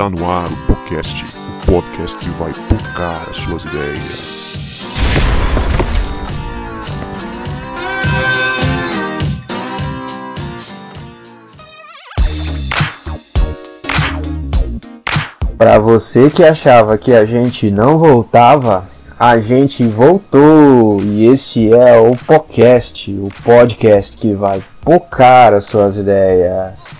Está no ar o podcast, o podcast que vai tocar as suas ideias. Para você que achava que a gente não voltava, a gente voltou e este é o podcast, o podcast que vai pocar as suas ideias.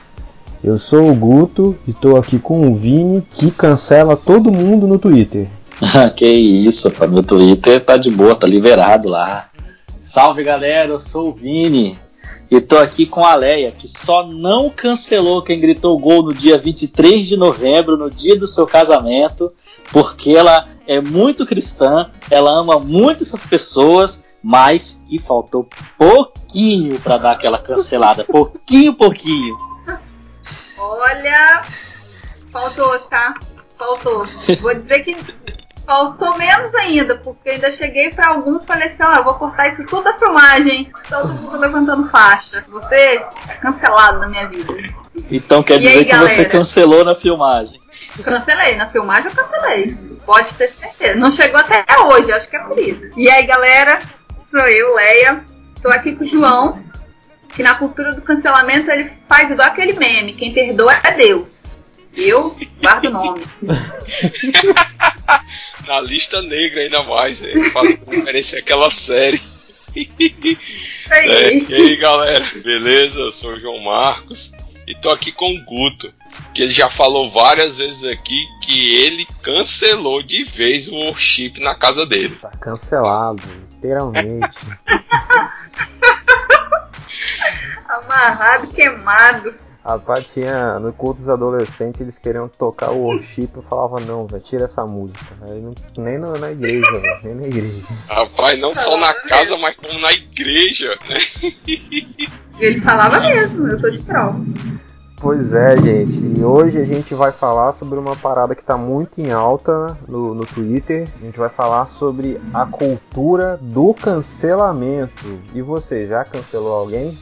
Eu sou o Guto e estou aqui com o Vini que cancela todo mundo no Twitter. que isso, meu Twitter tá de boa, tá liberado lá. Salve galera, eu sou o Vini e tô aqui com a Leia, que só não cancelou quem gritou gol no dia 23 de novembro, no dia do seu casamento, porque ela é muito cristã, ela ama muito essas pessoas, mas que faltou pouquinho para dar aquela cancelada, pouquinho, pouquinho. Olha, faltou, tá? Faltou. Vou dizer que faltou menos ainda, porque ainda cheguei para alguns e falei assim, ó, eu vou cortar isso tudo da filmagem. Todo mundo levantando faixa. Você é cancelado na minha vida. Então quer E dizer aí, que você galera? cancelou na filmagem. Cancelei, na filmagem eu cancelei. Pode ter certeza. Não chegou até hoje, acho que é por isso. E aí, galera, sou eu, Leia. Tô aqui com o João, que na cultura do cancelamento ele faz igual aquele meme: quem perdoa é Deus. Eu guardo o nome. Na lista negra ainda mais, é, fazendo referência àquela série. É, aí. e aí galera, beleza? Eu sou o João Marcos e tô aqui com o Guto, que ele já falou várias vezes aqui que ele cancelou de vez o worship na casa dele. Tá cancelado, literalmente. Amarrado, queimado. Rapaz, tinha no culto dos adolescentes, eles queriam tocar o worship, eu falava, não, velho, tira essa música. Não- nem na, na igreja, velho, nem na igreja. Rapaz, não só na casa, mas como na igreja, né? Ele falava mesmo, eu tô de prova. Pois é, gente. E hoje a gente vai falar sobre uma parada que está muito em alta no, no Twitter. A gente vai falar sobre a cultura do cancelamento. E você, já cancelou alguém?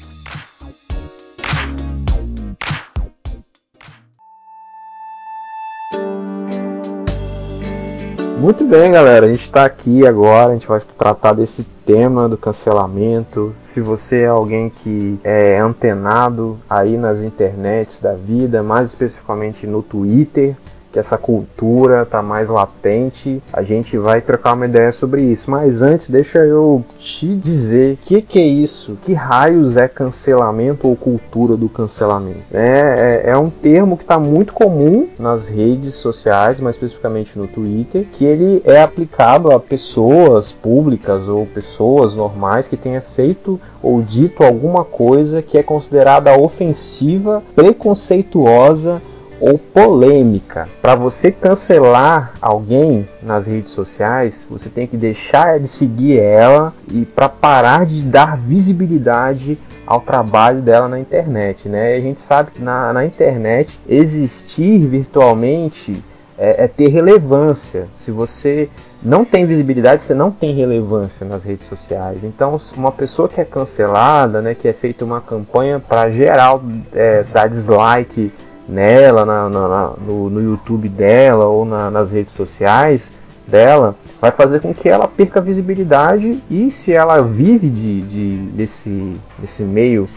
Muito bem, galera. A gente está aqui agora. A gente vai tratar desse tema do cancelamento. Se você é alguém que é antenado aí nas internets da vida, mais especificamente no Twitter, que essa cultura tá mais latente, a gente vai trocar uma ideia sobre isso. Mas antes, deixa eu te dizer o que, que é isso, que raios é cancelamento ou cultura do cancelamento. É, é, é um termo que está muito comum nas redes sociais, mais especificamente no Twitter, que ele é aplicado a pessoas públicas ou pessoas normais que tenha feito ou dito alguma coisa que é considerada ofensiva, preconceituosa ou polêmica. Para você cancelar alguém nas redes sociais, você tem que deixar de seguir ela e para parar de dar visibilidade ao trabalho dela na internet, né? A gente sabe que na, na internet existir virtualmente é, é ter relevância. Se você não tem visibilidade, você não tem relevância nas redes sociais. Então, uma pessoa que é cancelada, né, que é feita uma campanha para geral é, dar dislike nela, na, na- na- no, no YouTube dela ou na- nas redes sociais dela, vai fazer com que ela perca visibilidade e se ela vive de, de- desse, desse meio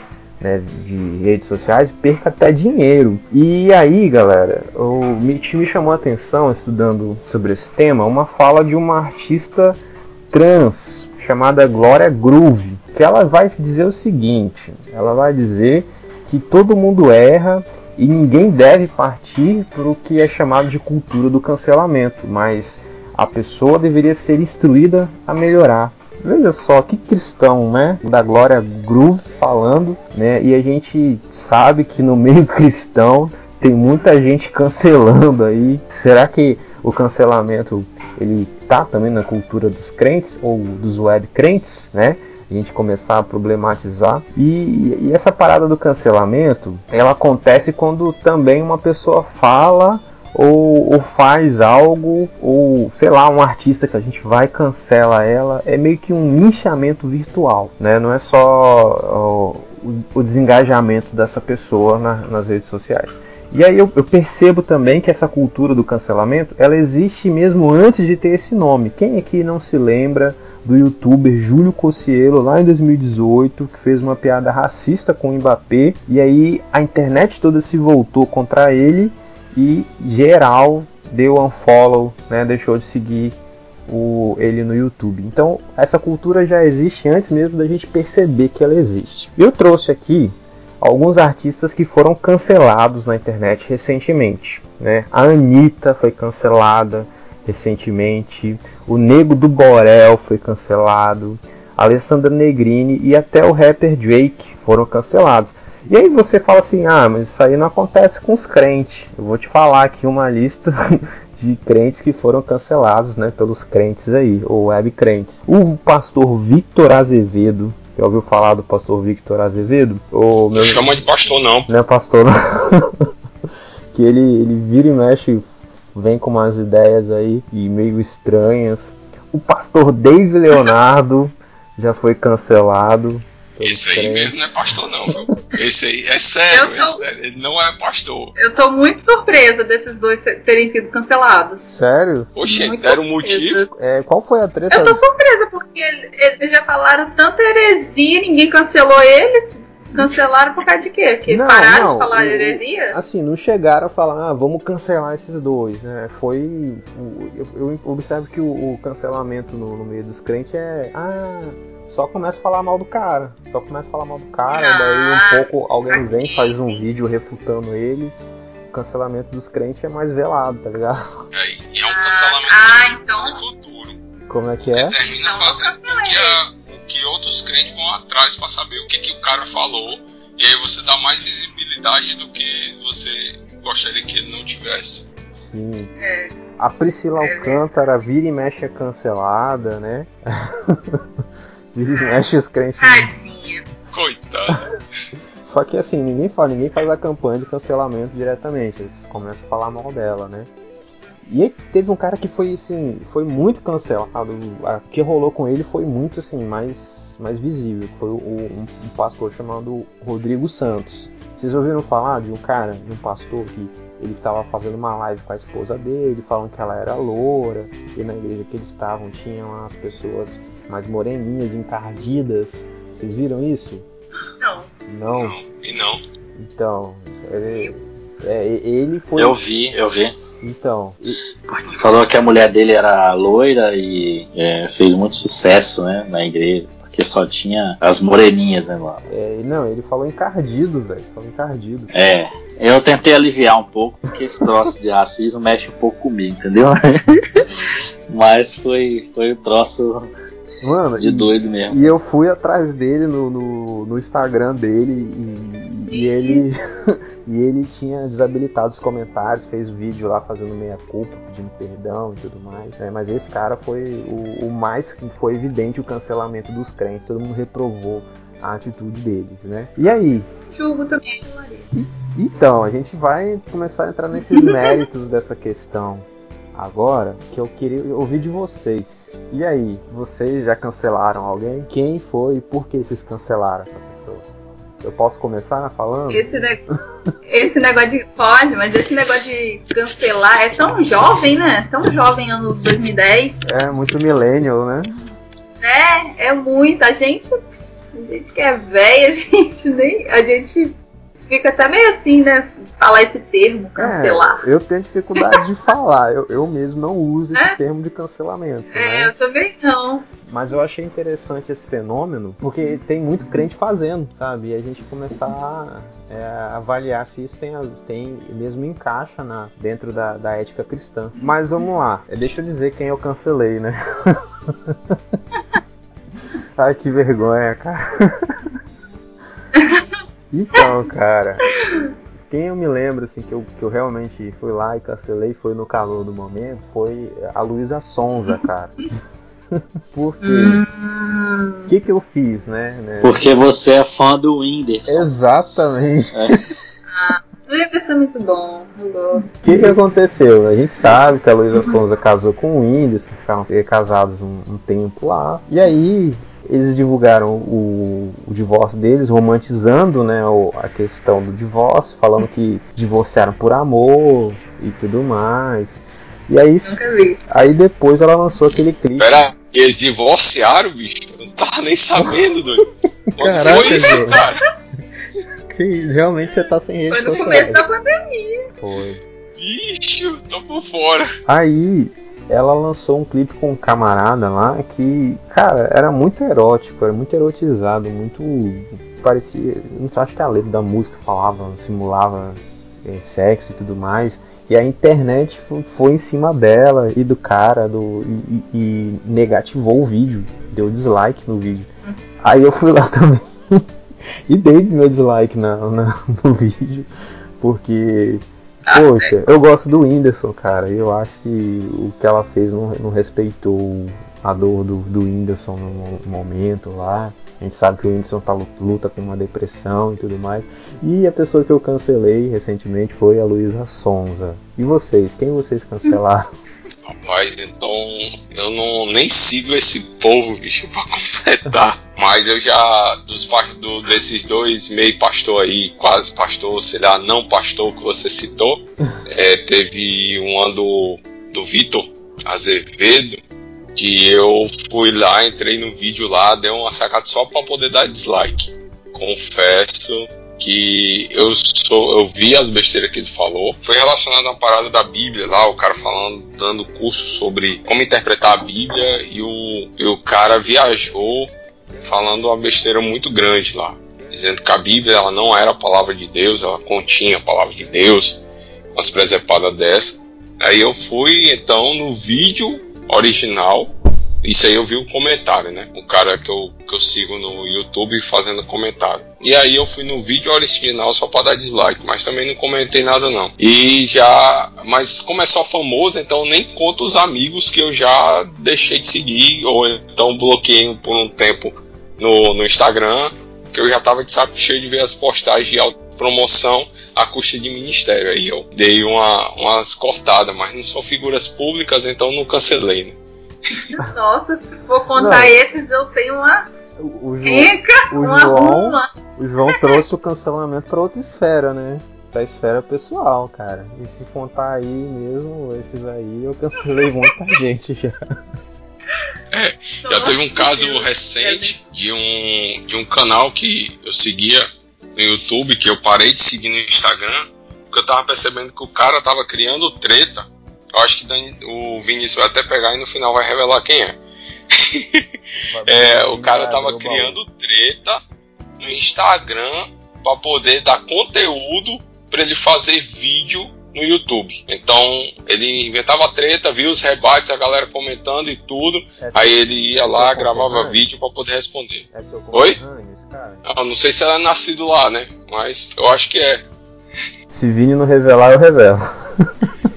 né, de redes sociais, perca até dinheiro. E aí, galera, o, me, me chamou a atenção, estudando sobre esse tema, uma fala de uma artista trans chamada Glória Groove, que ela vai dizer o seguinte, ela vai dizer que todo mundo erra e ninguém deve partir para o que é chamado de cultura do cancelamento, mas a pessoa deveria ser instruída a melhorar. Veja só que cristão, né? Da Glória Groove falando, né? E a gente sabe que no meio cristão tem muita gente cancelando aí. Será que o cancelamento ele tá também na cultura dos crentes ou dos web crentes, né? A gente começar a problematizar. E, e essa parada do cancelamento, ela acontece quando também uma pessoa fala ou, ou faz algo, ou sei lá, um artista que a gente vai cancela ela, é meio que um linchamento virtual, né? Não é só o, o desengajamento dessa pessoa na- nas redes sociais. E aí eu, eu, percebo também que essa cultura do cancelamento, ela existe mesmo antes de ter esse nome. Quem aqui não se lembra do youtuber Júlio Cossielo lá em 2018, que fez uma piada racista com o Mbappé, e aí a internet toda se voltou contra ele e geral deu unfollow, né, deixou de seguir o, ele no YouTube. Então, essa cultura já existe antes mesmo da gente perceber que ela existe. Eu trouxe aqui alguns artistas que foram cancelados na internet recentemente. Né? A Anitta foi cancelada recentemente, o Nego do Borel foi cancelado, Alessandra Negrini e até o rapper Drake foram cancelados. E aí você fala assim, ah, mas isso aí não acontece com os crentes. Eu vou te falar aqui uma lista de crentes que foram cancelados, né, pelos crentes aí, ou web crentes. O pastor Victor Azevedo, já ouviu falar do pastor Victor Azevedo? O meu... Chama de pastor não. Não é pastor não. que ele, ele vira e mexe, vem com umas ideias aí e meio estranhas. O pastor Dave Leonardo já foi cancelado. Esse aí mesmo não é pastor, não, viu? Esse aí é sério, tô... é sério, ele não é pastor. Eu tô muito surpresa desses dois terem sido cancelados. Sério? Poxa, deram um motivo. É, qual foi a treta? Eu tô surpresa, porque eles já falaram tanta heresia, ninguém cancelou eles. Cancelaram por causa de quê? Que não, pararam não, de falar heresia? Assim, não chegaram a falar, ah, vamos cancelar esses dois, né? Foi. Eu, eu observo que o, o cancelamento no, no, meio dos crentes é. Ah, só começa a falar mal do cara. Só começa a falar mal do cara, ah, daí um pouco alguém vem, faz um vídeo refutando ele. O cancelamento dos crentes é mais velado, tá ligado? É, e é um cancelamento ah, então... futuro. Como é que é? Termina então, fazendo com que, a, que outros crentes vão atrás para saber o que, que o cara falou. E aí você dá mais visibilidade do que você gostaria que ele não tivesse. Sim. É. A Priscila é. Alcântara vira e mexe é cancelada, né? Mexe os crentes. Tadinha. Coitada. Só que assim, ninguém fala, ninguém faz a campanha de cancelamento diretamente. Eles começam a falar mal dela, né? E aí teve um cara que foi assim, foi muito cancelado. O que rolou com ele foi muito assim, mais, mais visível. Foi o, um, um, pastor chamado Rodrigo Santos. Vocês ouviram falar de um cara, de um pastor que ele estava fazendo uma live com a esposa dele, falando que ela era loura, e na igreja que eles estavam tinham as pessoas mais moreninhas, encardidas. Vocês viram isso? Não. Não? Não, e não. Então, ele, é, ele foi. Eu vi, eu vi. Então. Falou que a mulher dele era loira e é, fez muito sucesso né, na igreja. Porque só tinha as moreninhas, né, lá. É, não, ele falou encardido, velho. Falou encardido. É, eu tentei aliviar um pouco, porque esse troço de racismo mexe um pouco comigo, entendeu? Mas foi, foi um troço Mano, de doido mesmo. E eu fui atrás dele no, no, no Instagram dele e, e ele e ele tinha desabilitado os comentários, fez vídeo lá fazendo meia culpa, pedindo perdão e tudo mais. Né? Mas esse cara foi o, o mais que foi evidente o cancelamento dos crentes, todo mundo reprovou a atitude deles, né? E aí? Julgo também. Então, a gente vai começar a entrar nesses méritos dessa questão agora que eu queria ouvir de vocês. E aí, vocês já cancelaram alguém? Quem foi e por que vocês cancelaram essa pessoa? Eu posso começar falando? Esse, ne... esse negócio de. Pode, mas esse negócio de cancelar é tão jovem, né? Tão jovem, anos 2010. É, muito millennial, né? É, é muito. A gente. A gente que é velha, a gente nem. A gente fica até meio assim, né? Falar esse termo, cancelar. É, eu tenho dificuldade de falar. Eu, eu mesmo não uso esse é? termo de cancelamento. É, né? eu também não. Mas eu achei interessante esse fenômeno, porque tem muito crente fazendo, sabe? E a gente começar a é, avaliar se isso tem, tem mesmo encaixa na, dentro da, da ética cristã. Mas vamos lá, é, deixa eu dizer quem eu cancelei, né? Ai, que vergonha, cara. Então, cara, quem eu me lembro assim que eu, que eu realmente fui lá e cancelei foi no calor do momento foi a Luísa Sonza, cara. Por quê? O que, que eu fiz, né, né? Porque você é fã do Whindersson. Exatamente. É. Ah, o Whindersson é muito bom. O que, que aconteceu? A gente sabe que a Luísa Sonza casou com o Whindersson, ficaram casados um, um tempo lá. E aí eles divulgaram o, o divórcio deles, romantizando né, o, a questão do divórcio, falando que divorciaram por amor e tudo mais. E aí, aí depois ela lançou aquele clipe. Pera, eles divorciaram, bicho? Eu não tava nem sabendo, doido. Caraca, foi isso, cara? Que realmente você tá sem Foi redes no sociais. começo da pandemia. Foi. Bicho, tô por fora. Aí ela lançou um clipe com um camarada lá que, cara, era muito erótico, era muito erotizado, muito. parecia. Não sei, acho que a letra da música falava, simulava eh, sexo e tudo mais. E a internet fo- foi em cima dela e do cara do, e, e- e negativou o vídeo, deu dislike no vídeo. Aí eu fui lá também e dei meu dislike na, na- no vídeo, porque Poxa, eu gosto do Whindersson, cara. Eu acho que o que ela fez não, não respeitou a dor do, do Whindersson no mo- momento lá. A gente sabe que o Whindersson tá, lu- luta com uma depressão e tudo mais. E a pessoa que eu cancelei recentemente foi a Luísa Sonza. E vocês? Quem vocês cancelaram? Rapaz, então eu não nem sigo esse povo, bicho, pra completar. Mas eu já, dos do, desses dois meio pastor aí, quase pastor, sei lá, não pastor que você citou, é, teve um ano do, do Vitor Azevedo, que eu fui lá, entrei no vídeo lá, dei uma sacada só pra poder dar dislike. Confesso que eu sou, eu vi as besteiras que ele falou. Foi relacionado a uma parada da Bíblia lá, o cara falando, dando curso sobre como interpretar a Bíblia e o, e o cara viajou falando uma besteira muito grande lá, dizendo que a Bíblia ela não era a palavra de Deus, ela continha a palavra de Deus, umas presepadas dessa. Aí eu fui então no vídeo original isso aí eu vi o comentário, né? O cara que eu, que eu sigo no YouTube fazendo comentário. E aí eu fui no vídeo original só pra dar dislike, mas também não comentei nada não. E já. Mas como é só famoso, então nem conto os amigos que eu já deixei de seguir, ou então bloqueei por um tempo no, no Instagram, que eu já tava de saco cheio de ver as postagens de autopromoção a custa de ministério. Aí eu dei uma, umas cortadas, mas não são figuras públicas, então não cancelei, né? Nossa, se for contar Não. esses, eu tenho uma O, o João, rica, o uma João, ruma. o João trouxe o cancelamento pra outra esfera, né? Pra esfera pessoal, cara. E se contar aí mesmo, esses aí, eu cancelei muita gente já. Já teve um caso recente de um, de um canal que eu seguia no YouTube, que eu parei de seguir no Instagram, porque eu tava percebendo que o cara tava criando treta. Eu acho que o Vinícius vai até pegar e no final vai revelar quem é. É, o cara tava criando treta no Instagram para poder dar conteúdo para ele fazer vídeo no YouTube. Então ele inventava treta, via os rebates, a galera comentando e tudo. Aí ele ia lá, gravava vídeo para poder responder. É Oi? Ah, não sei se ela é nascido lá, né? Mas eu acho que é. Se Vini não revelar, eu revelo.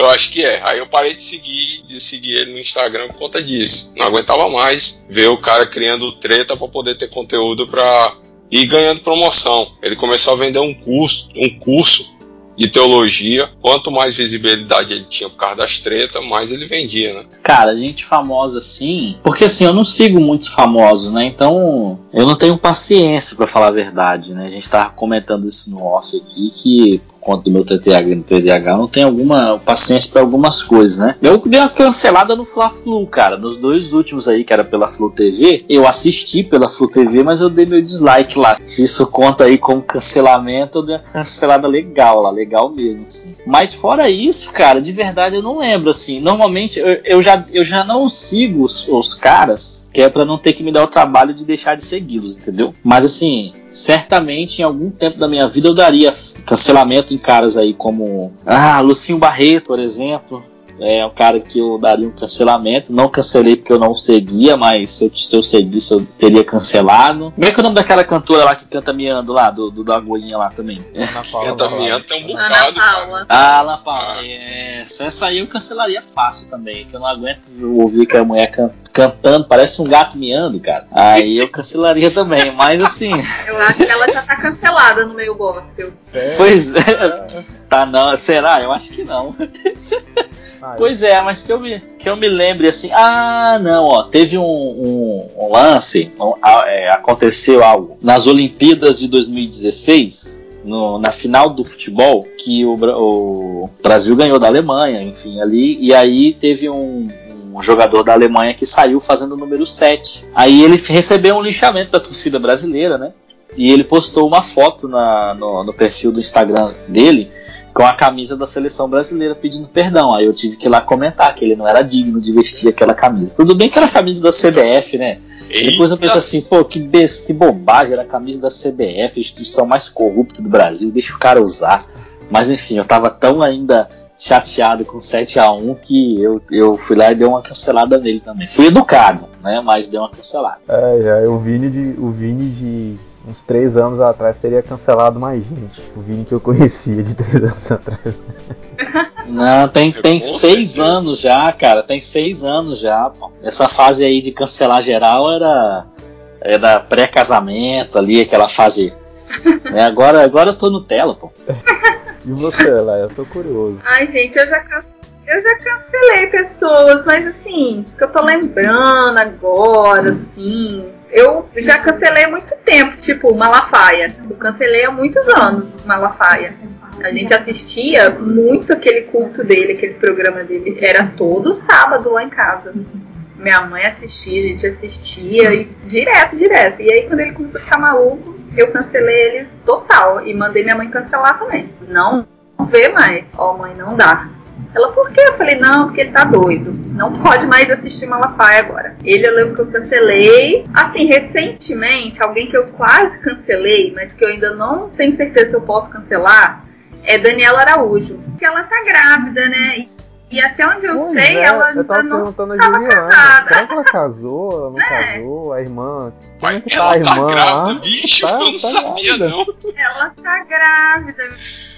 Eu acho que é. Aí eu parei de seguir, de seguir ele no Instagram por conta disso. Não aguentava mais ver o cara criando treta para poder ter conteúdo para ir ganhando promoção. Ele começou a vender um curso, um curso de teologia. Quanto mais visibilidade ele tinha por causa das tretas, mais ele vendia, né? Cara, gente famosa assim. Porque assim, eu não sigo muitos famosos, né? Então, eu não tenho paciência pra falar a verdade, né? A gente tava comentando isso no off aqui, que conta do meu TTH no TDAH, não tenho alguma paciência pra algumas coisas, né? Eu dei uma cancelada no Fla-Flu, cara. Nos dois últimos aí, que era pela Flu TV, eu assisti pela Flu TV, mas eu dei meu dislike lá. Se isso conta aí como cancelamento, eu dei uma cancelada legal lá, legal mesmo, assim. Mas fora isso, cara, de verdade eu não lembro, assim. Normalmente eu, eu já, eu já não sigo os, os caras, que é pra não ter que me dar o trabalho de deixar de segui-los, entendeu? Mas assim, certamente em algum tempo da minha vida eu daria cancelamento em caras aí como ah, Lucinho Barreto, por exemplo. É um cara que eu daria um cancelamento. Não cancelei porque eu não seguia, mas se eu, se eu seguisse eu teria cancelado. Como é que é o nome daquela cantora lá que canta miando lá, do, do da Agulhinha lá também? Ana Paula Canta minha tem um Ana bocado, cara. Paula. Ah, Ana Paula, essa, essa aí eu cancelaria fácil também, que eu não aguento ouvir que a mulher can- cantando, parece um gato miando, cara. Aí eu cancelaria também, mas assim, Eu acho que ela já tá cancelada no meio gospel. Sério? pois é, tá não, será? Eu acho que não. Ah, Pois é, mas que eu me, que eu me lembre assim. Ah, não, ó. Teve um, um- um lance. um- é, aconteceu algo nas Olimpíadas de 2016. no- na final do futebol, que o, o Brasil ganhou da Alemanha, enfim, ali. E aí teve um, um jogador da Alemanha que saiu fazendo o número 7. Aí ele recebeu um linchamento da torcida brasileira, né? E ele postou uma foto na- no, no perfil do Instagram dele com a camisa da seleção brasileira pedindo perdão. Aí eu tive que ir lá comentar que ele não era digno de vestir aquela camisa. Tudo bem que era a camisa da CBF, né? Eita, Depois eu penso assim, pô, que, bes- que bobagem, era a camisa da CBF, a instituição mais corrupta do Brasil, deixa o cara usar. Mas enfim, eu tava tão ainda chateado com 7 a 1 que eu, eu fui lá e dei uma cancelada nele também. Fui educado, né? Mas dei uma cancelada. É, é, o Vini de. O Vini de uns três anos atrás teria cancelado mais gente. O Vini que eu conhecia de três anos atrás. Não, tem, tem Com seis certeza. anos já, cara. Tem seis anos já, pô. Essa fase aí de cancelar geral era, era pré-casamento ali, aquela fase. né, agora, agora eu tô Nutella, pô. E você, lá, eu tô curioso. Ai, gente, eu já, eu já cancelei pessoas, mas assim, que eu tô lembrando agora, assim. Eu já cancelei há muito tempo, tipo, Malafaia. Eu cancelei há muitos anos Malafaia. A gente assistia muito aquele culto dele, aquele programa dele. Era todo sábado lá em casa. Minha mãe assistia, a gente assistia, e direto, direto. E aí quando ele começou a ficar maluco, eu cancelei ele total. E mandei minha mãe cancelar também. Não vê mais. Ó, mãe, não dá. Ela, por quê? Eu falei, não, porque ele tá doido. Não pode mais assistir Malafaia agora. Ele eu lembro que eu cancelei. Assim, recentemente, alguém que eu quase cancelei, mas que eu ainda não tenho certeza se eu posso cancelar, é Daniela Araújo. Porque ela tá grávida, né? Até onde eu Pois sei, é, ela eu tava perguntando a Juliana. casada. Será que ela casou? Ela não É. casou? A irmã. Como Mas é que tá a tá irmã grávida, lá? bicho, Tá- eu não tá sabia grávida. não. Ela tá grávida,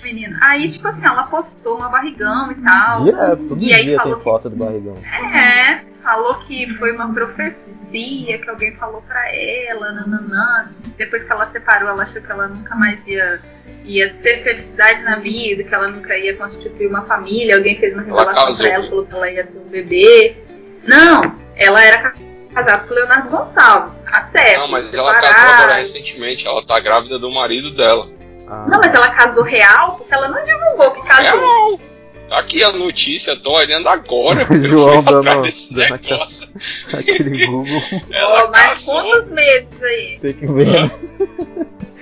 menina. Aí, tipo assim, ela postou uma barrigão e tal. Direto, todo E aí dia falou tem que- foto do barrigão. É, falou que foi uma profecia que alguém falou pra ela, nananã. Depois que ela separou, ela achou que ela nunca mais ia, ia ter felicidade na vida, que ela nunca ia constituir uma família. Alguém fez uma Ela revelação casou, pra ela, falou que ela ia ter um bebê. Não, ela era ca- casada com o Leonardo Gonçalves. Até. Não, mas ela casou agora recentemente, ela tá grávida do marido dela. Ah, Não, mas ela casou real porque ela não divulgou que casou. Real! Aqui a notícia, tô olhando agora. eu João dando- atrás desse dando negócio. aquele Google Ela Ó, mas casou. quantos meses aí? tem que ver.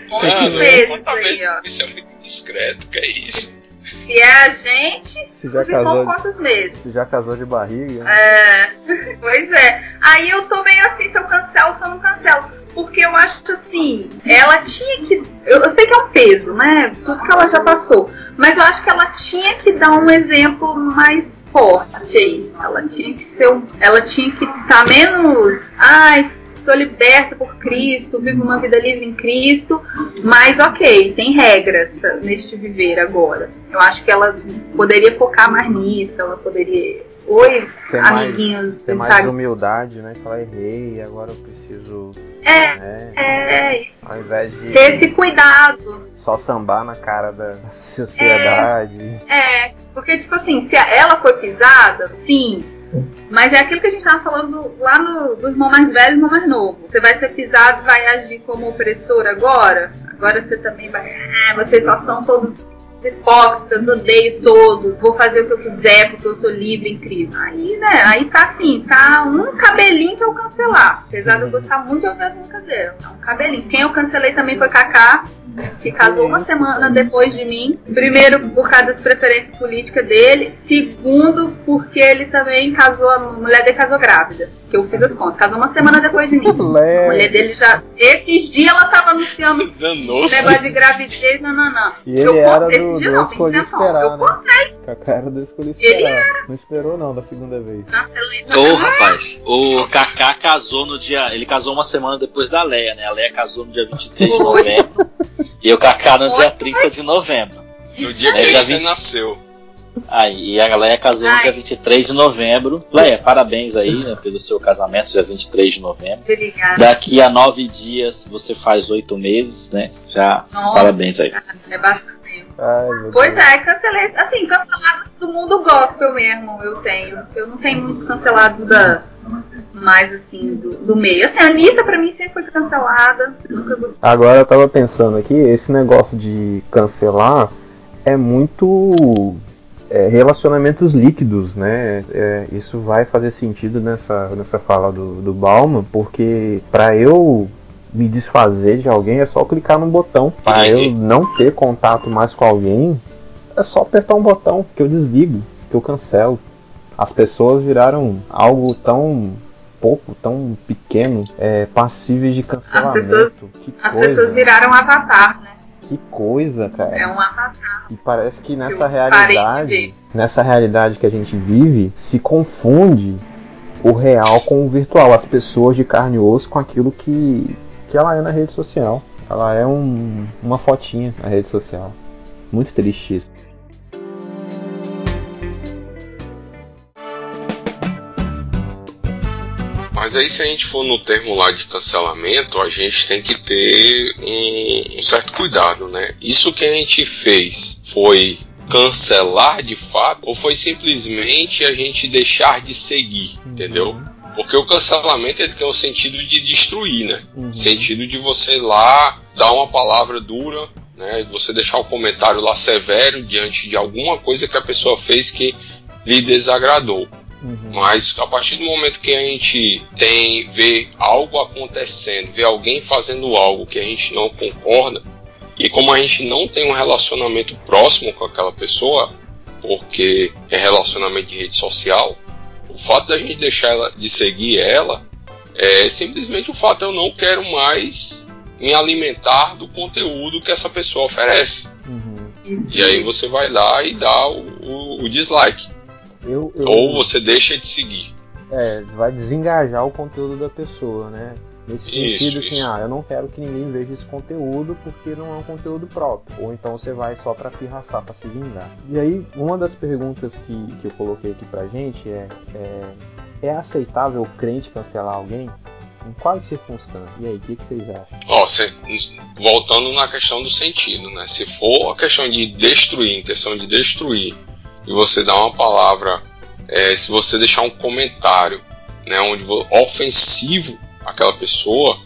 Quantos Mano, meses aí, ó? isso é muito discreto, que é isso? Se é a gente, Se já casou, quantos meses? se já casou de barriga. É, pois é. Aí eu tô meio assim, se eu cancelo, se eu não cancelo. Porque eu acho assim, ela tinha que. Eu, eu sei que é um peso, né? Tudo que ela já passou. Mas eu acho que ela tinha que dar um exemplo mais forte aí. Ela tinha que ser. Ela tinha que estar menos. Ai, sou liberta por Cristo, vivo uma vida livre em Cristo. Mas ok, tem regras neste viver agora. Eu acho que ela poderia focar mais nisso, ela poderia. Oi, Ter amiguinhos mais, ter mais humildade, né? Falar, errei, agora eu preciso. É, né? é isso. Ao invés de Ter esse cuidado. só sambar na cara da sociedade. É, porque, tipo assim, se ela foi pisada, sim. Mas é aquilo que a gente tava falando lá no, do irmão mais velho e irmão mais novo. Você vai ser pisado, vai agir como opressor agora? Agora você também vai. Ah, vocês só são todos hipócritas, odeio todos, vou fazer o que eu quiser porque eu sou livre em Cristo. Aí, né, aí tá assim, tá um cabelinho pra eu cancelar. Apesar de eu gostar muito de ouvir as músicas dele. É um cabelinho. Quem eu cancelei também foi Kaká, que casou uma semana depois de mim. Primeiro, por causa das preferências políticas dele. Segundo, porque ele também casou, a mulher dele casou grávida. Que eu fiz as contas. Casou uma semana depois de mim. A mulher dele já. Esses dias ela tava anunciando Danou-se. negócio de gravidez, não, não, não. E Eu ele era contei- do, do Escolhi. Esperar, Eu né? Kaká era do Escolhi Esperar. Não esperou não da segunda vez. Ô, rapaz, o Kaká casou no dia. Ele casou uma semana depois da Leia, né? A Leia casou no dia 23 de novembro. e o Kaká no dia 30 de novembro. No dia que É, a gente 20. nasceu. Aí, e a Leia casou no Ai. dia 23 de novembro. Leia, parabéns aí né, pelo seu casamento, dia 23 de novembro. Obrigada. Daqui a nove dias você faz oito meses, né? Já, Nossa. parabéns aí. É bastante Ai, pois Deus. é, cancelei. Assim, cancelados do mundo gospel mesmo, eu tenho. Eu não tenho muitos cancelados da. Mais assim, do, do meio. Assim, a Anitta pra mim sempre foi cancelada. Nunca gostei. Agora eu tava pensando aqui, esse negócio de cancelar é muito é, relacionamentos líquidos, né? É, isso vai fazer sentido nessa, nessa fala do, do Bauman, porque para eu me desfazer de alguém é só clicar num botão. Para eu não ter contato mais com alguém, é só apertar um botão que eu desligo, que eu cancelo. As pessoas viraram algo tão pouco, tão pequeno, é, passíveis de cancelamento. As pessoas, as pessoas viraram avatar, né? Que coisa, cara. É um avatar. E parece que nessa realidade, nessa realidade que a gente vive, se confunde o real com o virtual, as pessoas de carne e osso com aquilo que, que ela é na rede social. Ela é um, uma fotinha na rede social. Muito triste isso. Mas aí, se a gente for no termo lá de cancelamento, a gente tem que ter um, um certo cuidado, né? Isso que a gente fez foi cancelar de fato ou foi simplesmente a gente deixar de seguir, uhum. entendeu? Porque o cancelamento ele tem o sentido de destruir, né? Uhum. Sentido de você ir lá dar uma palavra dura, né? Você deixar o um comentário lá severo diante de alguma coisa que a pessoa fez que lhe desagradou. Uhum. Mas a partir do momento que a gente tem vê algo acontecendo, vê alguém fazendo algo que a gente não concorda, e como a gente não tem um relacionamento próximo com aquela pessoa, porque é relacionamento de rede social, o fato da gente deixar ela de seguir ela é simplesmente o fato de eu não quero mais me alimentar do conteúdo que essa pessoa oferece. Uhum. E aí você vai lá e dá o, o, o dislike. Eu, eu... Ou você deixa de seguir. É, vai desengajar o conteúdo da pessoa, né? Nesse isso, sentido, assim, ah, eu não quero que ninguém veja esse conteúdo porque não é um conteúdo próprio. Ou então você vai só pra pirraçar, pra se vingar. E aí, uma das perguntas que, que eu coloquei aqui pra gente é, é: é aceitável o crente cancelar alguém? Em quais circunstâncias? E aí, o que, que, vocês acham? Ó, cê, voltando na questão do sentido, né? Se for a questão de destruir, intenção de destruir, e você dá uma palavra, é, se você deixar um comentário, né, onde ofensivo àquela pessoa,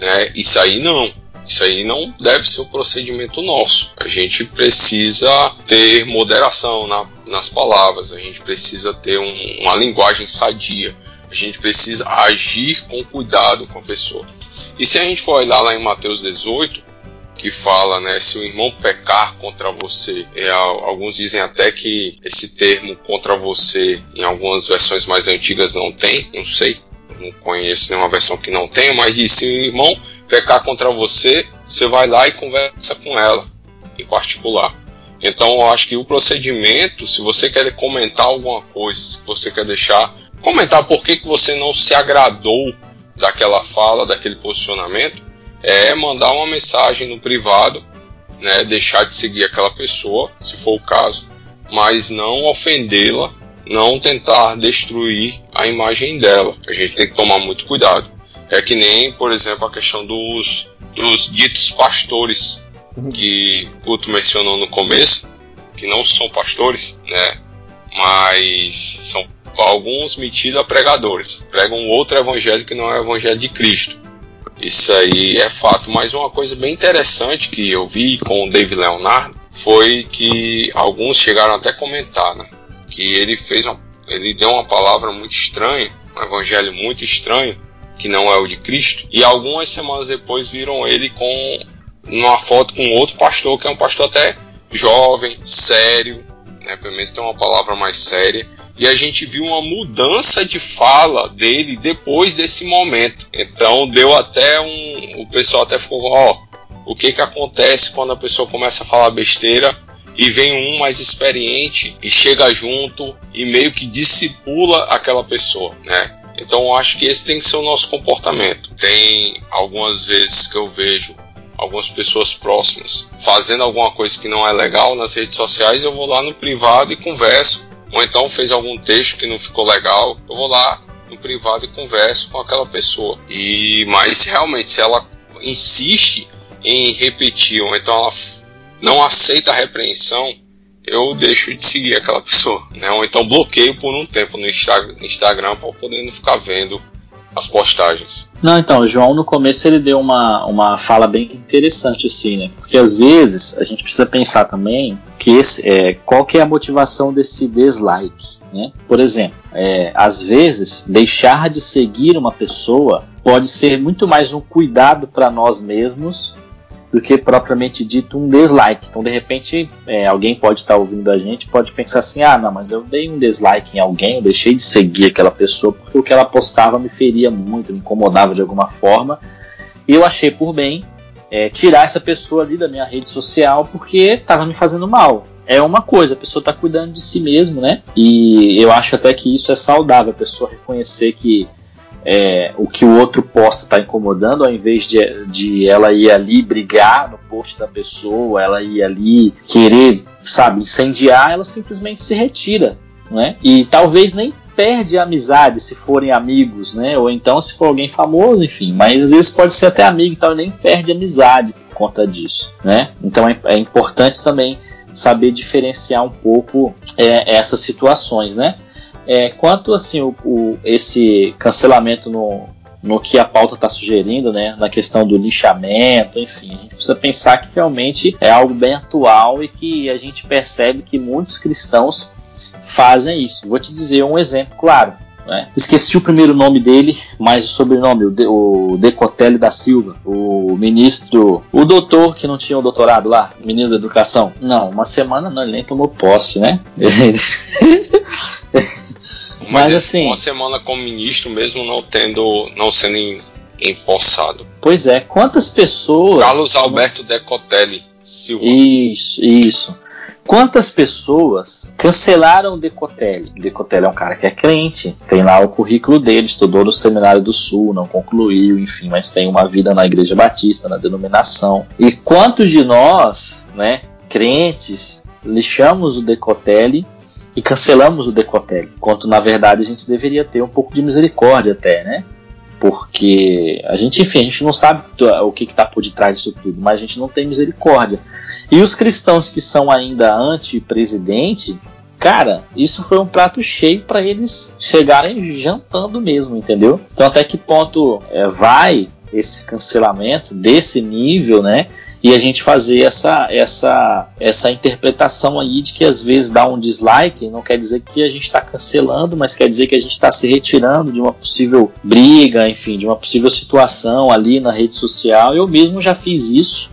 né, isso aí não. Isso aí não deve ser o um procedimento nosso. A gente precisa ter moderação na, nas palavras, a gente precisa ter um, uma linguagem sadia, a gente precisa agir com cuidado com a pessoa. E se a gente for olhar lá em Mateus 18, que fala, né, se o irmão pecar contra você. É, alguns dizem até que esse termo contra você em algumas versões mais antigas não tem, não sei, não conheço nenhuma versão que não tenha, mas diz se o irmão pecar contra você, você vai lá e conversa com ela em particular. Então eu acho que o procedimento, se você quer comentar alguma coisa, se você quer deixar comentar por que, que você não se agradou daquela fala, daquele posicionamento, é mandar uma mensagem no privado, né, deixar de seguir aquela pessoa, se for o caso, mas não ofendê-la, não tentar destruir a imagem dela. A gente tem que tomar muito cuidado. É que nem, por exemplo, a questão dos, dos ditos pastores que o Guto mencionou no começo, que não são pastores, né? Mas são alguns metidos a pregadores. Pregam outro evangelho que não é o evangelho de Cristo. Isso aí é fato. Mas uma coisa bem interessante que eu vi com o David Leonardo foi que alguns chegaram até a comentar, né? Que ele fez uma, ele deu uma palavra muito estranha, um evangelho muito estranho, que não é o de Cristo. E algumas semanas depois viram ele com uma foto com outro pastor, que é um pastor até jovem, sério, né? Pelo menos tem uma palavra mais séria e a gente viu uma mudança de fala dele depois desse momento. Então deu até um. O pessoal até ficou, ó, o que que acontece quando a pessoa começa a falar besteira e vem um mais experiente e chega junto e meio que discipula aquela pessoa, né? Então eu acho que esse tem que ser o nosso comportamento. Tem algumas vezes que eu vejo algumas pessoas próximas fazendo alguma coisa que não é legal nas redes sociais, eu vou lá no privado e converso ou então fez algum texto que não ficou legal, eu vou lá no privado e converso com aquela pessoa. E mas realmente se ela insiste em repetir, ou então ela não aceita a repreensão, eu deixo de seguir aquela pessoa, né? Ou então bloqueio por um tempo no Instagram para poder não ficar vendo as postagens. Não, então, o João no começo ele deu uma, uma fala bem interessante assim, né? Porque às vezes a gente precisa pensar também que esse, é, qual que é a motivação desse dislike, né? Por exemplo, é, às vezes deixar de seguir uma pessoa pode ser muito mais um cuidado para nós mesmos do que propriamente dito um dislike. Então, de repente, é, alguém pode estar tá ouvindo a gente, pode pensar assim: ah, não, mas eu dei um dislike em alguém, eu deixei de seguir aquela pessoa porque o que ela postava me feria muito, me incomodava de alguma forma. E eu achei por bem é, tirar essa pessoa ali da minha rede social porque estava me fazendo mal. É uma coisa, a pessoa está cuidando de si mesmo, né? E eu acho até que isso é saudável, a pessoa reconhecer que é, o que o outro posta está incomodando, ao invés de, de ela ir ali brigar no post da pessoa, ela ir ali querer, sabe, incendiar, ela simplesmente se retira, né? E talvez nem perde a amizade se forem amigos, né? Ou então se for alguém famoso, enfim. Mas às vezes pode ser até amigo, então nem perde amizade por conta disso, né? Então é, é importante também saber diferenciar um pouco é, essas situações, né? É, quanto assim o, o, esse cancelamento no, no que a pauta está sugerindo, né, na questão do lixamento, enfim, a gente precisa pensar que realmente é algo bem atual e que a gente percebe que muitos cristãos fazem isso. Vou te dizer um exemplo claro. Né? Esqueci o primeiro nome dele, mas o sobrenome, o, de, o Decotelli da Silva, o ministro, o doutor que não tinha o doutorado lá, ministro da Educação. Não, uma semana não, ele nem tomou posse, né? Mas, Mas assim, uma semana como ministro mesmo não tendo, não sendo empossado. Pois é, quantas pessoas? Carlos Alberto Decotelli Silva. Isso, isso. Quantas pessoas cancelaram o Decotelli? Decotelli é um cara que é crente, tem lá o currículo dele, estudou no Seminário do Sul, não concluiu, enfim, mas tem uma vida na Igreja Batista, na denominação. E quantos de nós, né, crentes, lixamos o Decotelli e cancelamos o Decotelli, quanto na verdade a gente deveria ter um pouco de misericórdia até, né? Porque a gente, enfim, a gente não sabe o que está por detrás disso tudo, mas a gente não tem misericórdia. E os cristãos que são ainda anti-presidente, cara, isso foi um prato cheio para eles chegarem jantando mesmo, entendeu? Então até que ponto é, vai esse cancelamento desse nível, né? E a gente fazer essa, essa, essa interpretação aí de que às vezes dá um dislike não quer dizer que a gente está cancelando, mas quer dizer que a gente está se retirando de uma possível briga, enfim, de uma possível situação ali na rede social. Eu mesmo já fiz isso,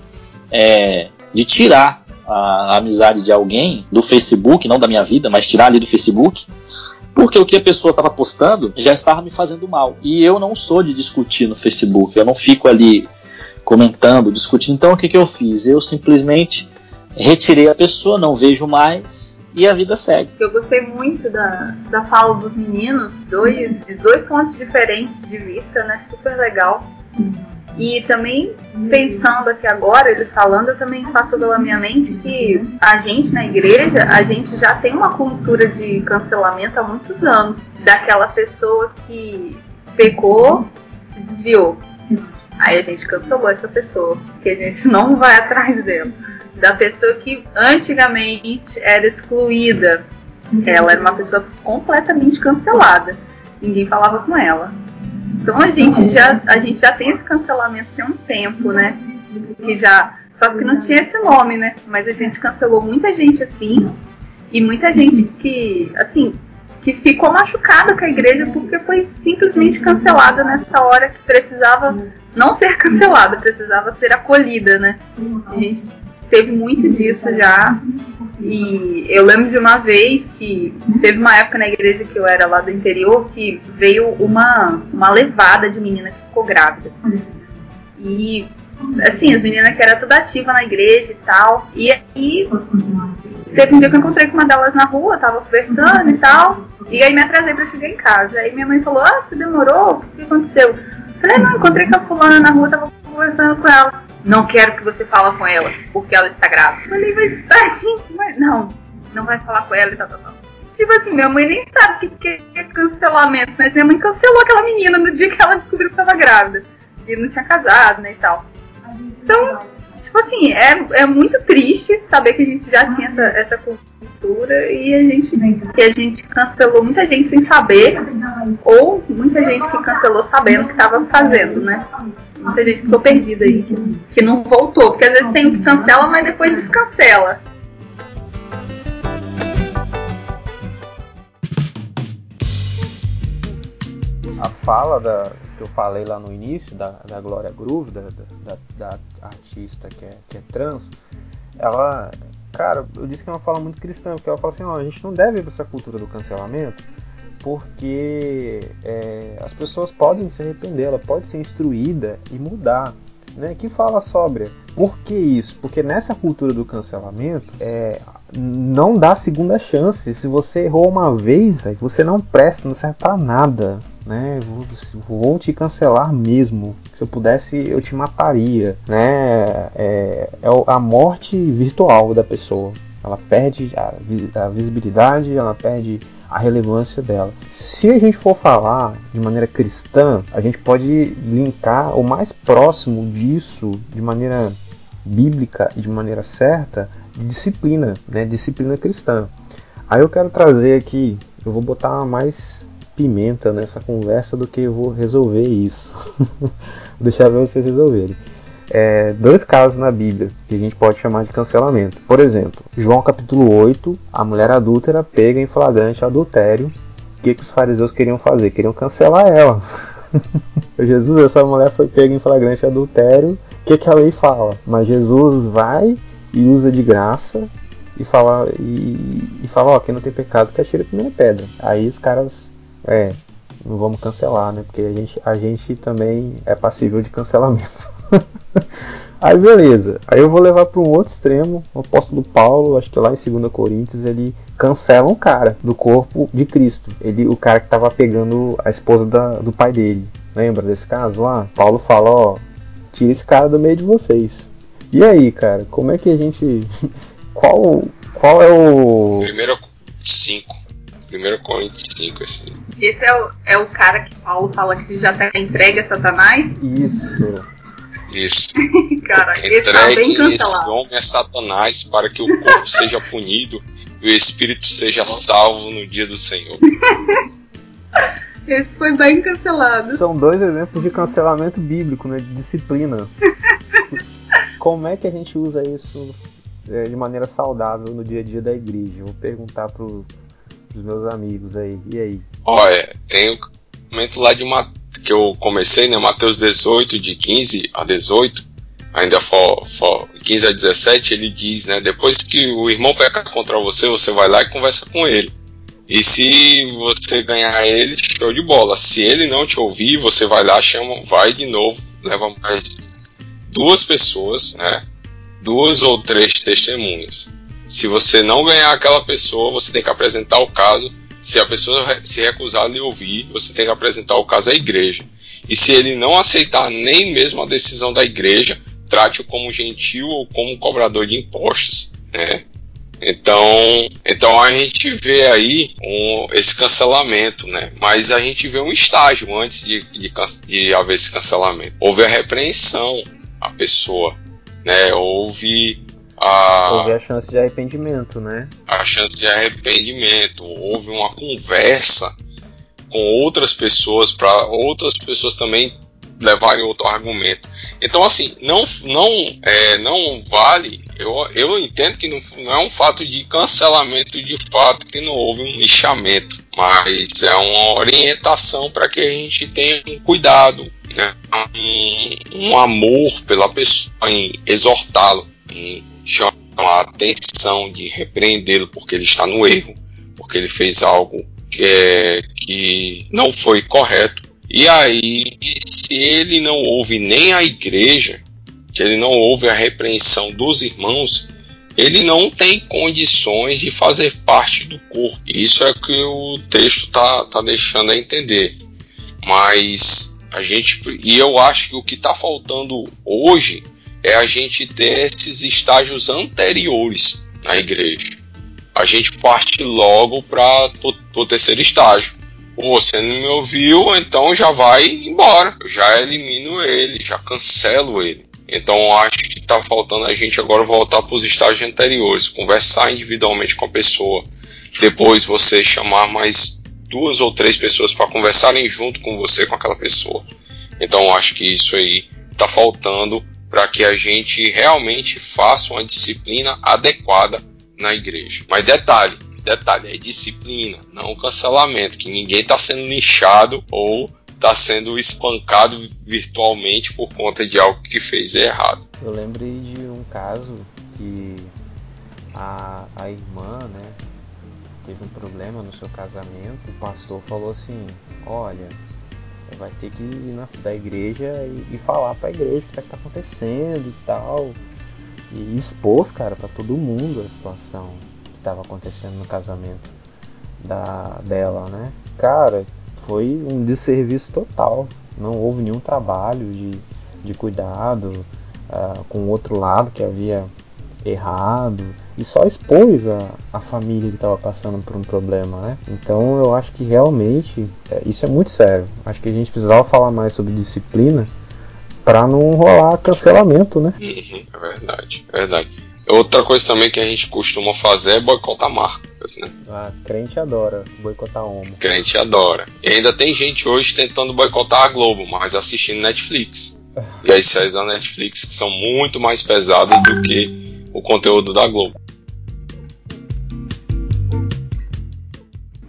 é, de tirar a, a amizade de alguém do Facebook, não da minha vida, mas tirar ali do Facebook, porque o que a pessoa estava postando já estava me fazendo mal. E eu não sou de discutir no Facebook, eu não fico ali comentando, discutindo. Então o que, que eu fiz? Eu simplesmente retirei a pessoa, não vejo mais e a vida segue. Eu gostei muito da, da fala dos meninos, dois, de dois pontos diferentes de vista, né? Super legal. E também pensando aqui agora, eles falando, eu também faço pela minha mente que a gente na igreja, a gente já tem uma cultura de cancelamento há muitos anos. Daquela pessoa que pecou, se desviou. Aí a gente cancelou essa pessoa, porque a gente não vai atrás dela. Da pessoa que antigamente era excluída. Ela era uma pessoa completamente cancelada. Ninguém falava com ela. Então a gente já, a gente já tem esse cancelamento tem um tempo, né? Que já. Só que não tinha esse nome, né? Mas a gente cancelou muita gente assim. E muita gente que, assim, que ficou machucada com a igreja porque foi simplesmente cancelada nessa hora que precisava não ser cancelada, precisava ser acolhida, né? A gente teve muito disso já. E eu lembro de uma vez que teve uma época na igreja que eu era lá do interior que veio uma, uma levada de menina que ficou grávida. E assim, as meninas que eram toda ativa na igreja e tal. E aí teve um dia que eu encontrei com uma delas na rua, tava conversando e tal. E aí me atrasei pra chegar em casa. Aí minha mãe falou, ah, você demorou? O que aconteceu? Falei, não, encontrei com a fulana na rua, tava conversando com ela. Não quero que você fale com ela, porque ela está grávida. Falei, mas tadinho, mas não, não vai falar com ela e tal, tal, tal. Tipo assim, minha mãe nem sabe o que é cancelamento, mas minha mãe cancelou aquela menina no dia que ela descobriu que estava grávida. E não tinha casado, né, e tal. Então, tipo assim, é, é muito triste saber que a gente já tinha essa, essa cultura e a gente que a gente cancelou muita gente sem saber, ou muita gente que cancelou sabendo que estava fazendo, né? Muita gente ficou perdida aí, que, que não voltou, porque às vezes tem que cancela, mas depois descancela. a fala da, que eu falei lá no início, da, da Glória Groove, da, da, da artista que é, que é trans, ela, cara, eu disse que é uma fala muito cristã, porque ela fala assim, ó, a gente não deve ir para essa cultura do cancelamento, porque é, as pessoas podem se arrepender, ela pode ser instruída e mudar. Né, que fala sóbria. Por que isso? Porque nessa cultura do cancelamento, é, não dá segunda chance. Se você errou uma vez, véio, você não presta, não serve para nada né? Vou, vou, te cancelar mesmo. Se eu pudesse, eu te mataria, né? É, é a morte virtual da pessoa. Ela perde a, a visibilidade, ela perde a relevância dela. Se a gente for falar de maneira cristã, a gente pode linkar o mais próximo disso de maneira bíblica e de maneira certa, disciplina, né? Disciplina cristã. Aí eu quero trazer aqui, eu vou botar mais pimenta nessa conversa do que eu vou resolver isso. deixar vocês resolverem. É, dois casos na Bíblia que a gente pode chamar de cancelamento. Por exemplo, João capítulo 8, a mulher adúltera pega em flagrante adultério. O que, que os fariseus queriam fazer? Queriam cancelar ela. Jesus, essa mulher foi pega em flagrante adultério. O que, que a lei fala? Mas Jesus vai e usa de graça e fala, e, e fala ó, quem não tem pecado que atira a primeira pedra. Aí os caras é, não vamos cancelar, né? Porque a gente, a gente também é passível de cancelamento. Aí beleza. Aí eu vou levar para um outro extremo. O apóstolo Paulo, acho que lá em 2 Coríntios, ele cancela um cara do corpo de Cristo. Ele, o cara que estava pegando a esposa da, do pai dele. Lembra desse caso lá? Paulo fala, ó, tira esse cara do meio de vocês. E aí, cara, como é que a gente. Qual, qual é o. Primeiro 5. 1 Coríntios 5, assim. Esse é o, é o cara que Paulo fala que já tá entregue a Satanás? Isso. Isso. cara, esse tá bem cancelado. esse homem a Satanás para que o corpo seja punido e o espírito seja salvo no dia do Senhor. Esse foi bem cancelado. São dois exemplos de cancelamento bíblico, né? De disciplina. Como é que a gente usa isso é, de maneira saudável no dia a dia da igreja? Vou perguntar pro, dos meus amigos aí. E aí? Olha, tem o momento lá de uma, que eu comecei, né? Mateus 18, de 15 a 18, ainda for, for 15 a 17, ele diz, né? Depois que o irmão peca contra você, você vai lá e conversa com ele. E se você ganhar ele, show de bola. Se ele não te ouvir, você vai lá, chama, vai de novo, leva mais duas pessoas, né? Duas ou três testemunhas. Se você não ganhar aquela pessoa, você tem que apresentar o caso. Se a pessoa se recusar a lhe ouvir, você tem que apresentar o caso à igreja. E se ele não aceitar nem mesmo a decisão da igreja, trate-o como gentil ou como cobrador de impostos. Né? Então, então a gente vê aí um, esse cancelamento, né? Mas a gente vê um estágio antes de, de, de haver esse cancelamento. Houve a repreensão à pessoa, né? Houve a, houve a chance de arrependimento, né? A chance de arrependimento. Houve uma conversa com outras pessoas para outras pessoas também levarem outro argumento. Então, assim, não, não, é, não vale. Eu, eu entendo que não, não, é um fato de cancelamento de fato, que não houve um lixamento, mas é uma orientação para que a gente tenha um cuidado, né? um, um amor pela pessoa, em exortá-lo, em chama a atenção de repreendê-lo porque ele está no erro, porque ele fez algo que, é, que não foi correto. E aí, se ele não ouve nem a igreja, que ele não ouve a repreensão dos irmãos, ele não tem condições de fazer parte do corpo. Isso é o que o texto está tá deixando a entender. Mas a gente. E eu acho que o que está faltando hoje é a gente ter esses estágios anteriores na igreja. A gente parte logo para o terceiro estágio. Você não me ouviu, então já vai embora. Eu já elimino ele, já cancelo ele. Então acho que está faltando a gente agora voltar para os estágios anteriores, conversar individualmente com a pessoa, depois você chamar mais duas ou três pessoas para conversarem junto com você com aquela pessoa. Então acho que isso aí está faltando para que a gente realmente faça uma disciplina adequada na igreja. Mas detalhe, detalhe, é disciplina, não cancelamento, que ninguém está sendo lixado ou está sendo espancado virtualmente por conta de algo que fez errado. Eu lembrei de um caso que a, a irmã, né, teve um problema no seu casamento, o pastor falou assim, olha, vai ter que ir na da igreja e, e falar para a igreja o que está acontecendo e tal. E expôs, cara, para todo mundo a situação estava acontecendo no casamento da dela, né? Cara, foi um desserviço total. Não houve nenhum trabalho de, de cuidado uh, com o outro lado que havia errado e só expôs a, a família que estava passando por um problema, né? Então eu acho que realmente é, isso é muito sério. Acho que a gente precisava falar mais sobre disciplina para não rolar cancelamento, né? Uhum, é verdade, é verdade. Outra coisa também que a gente costuma fazer é boicotar marcas, né? Ah, crente adora boicotar homo. Crente adora. E ainda tem gente hoje tentando boicotar a Globo, mas assistindo Netflix. E as séries da Netflix que são muito mais pesadas do que o conteúdo da Globo.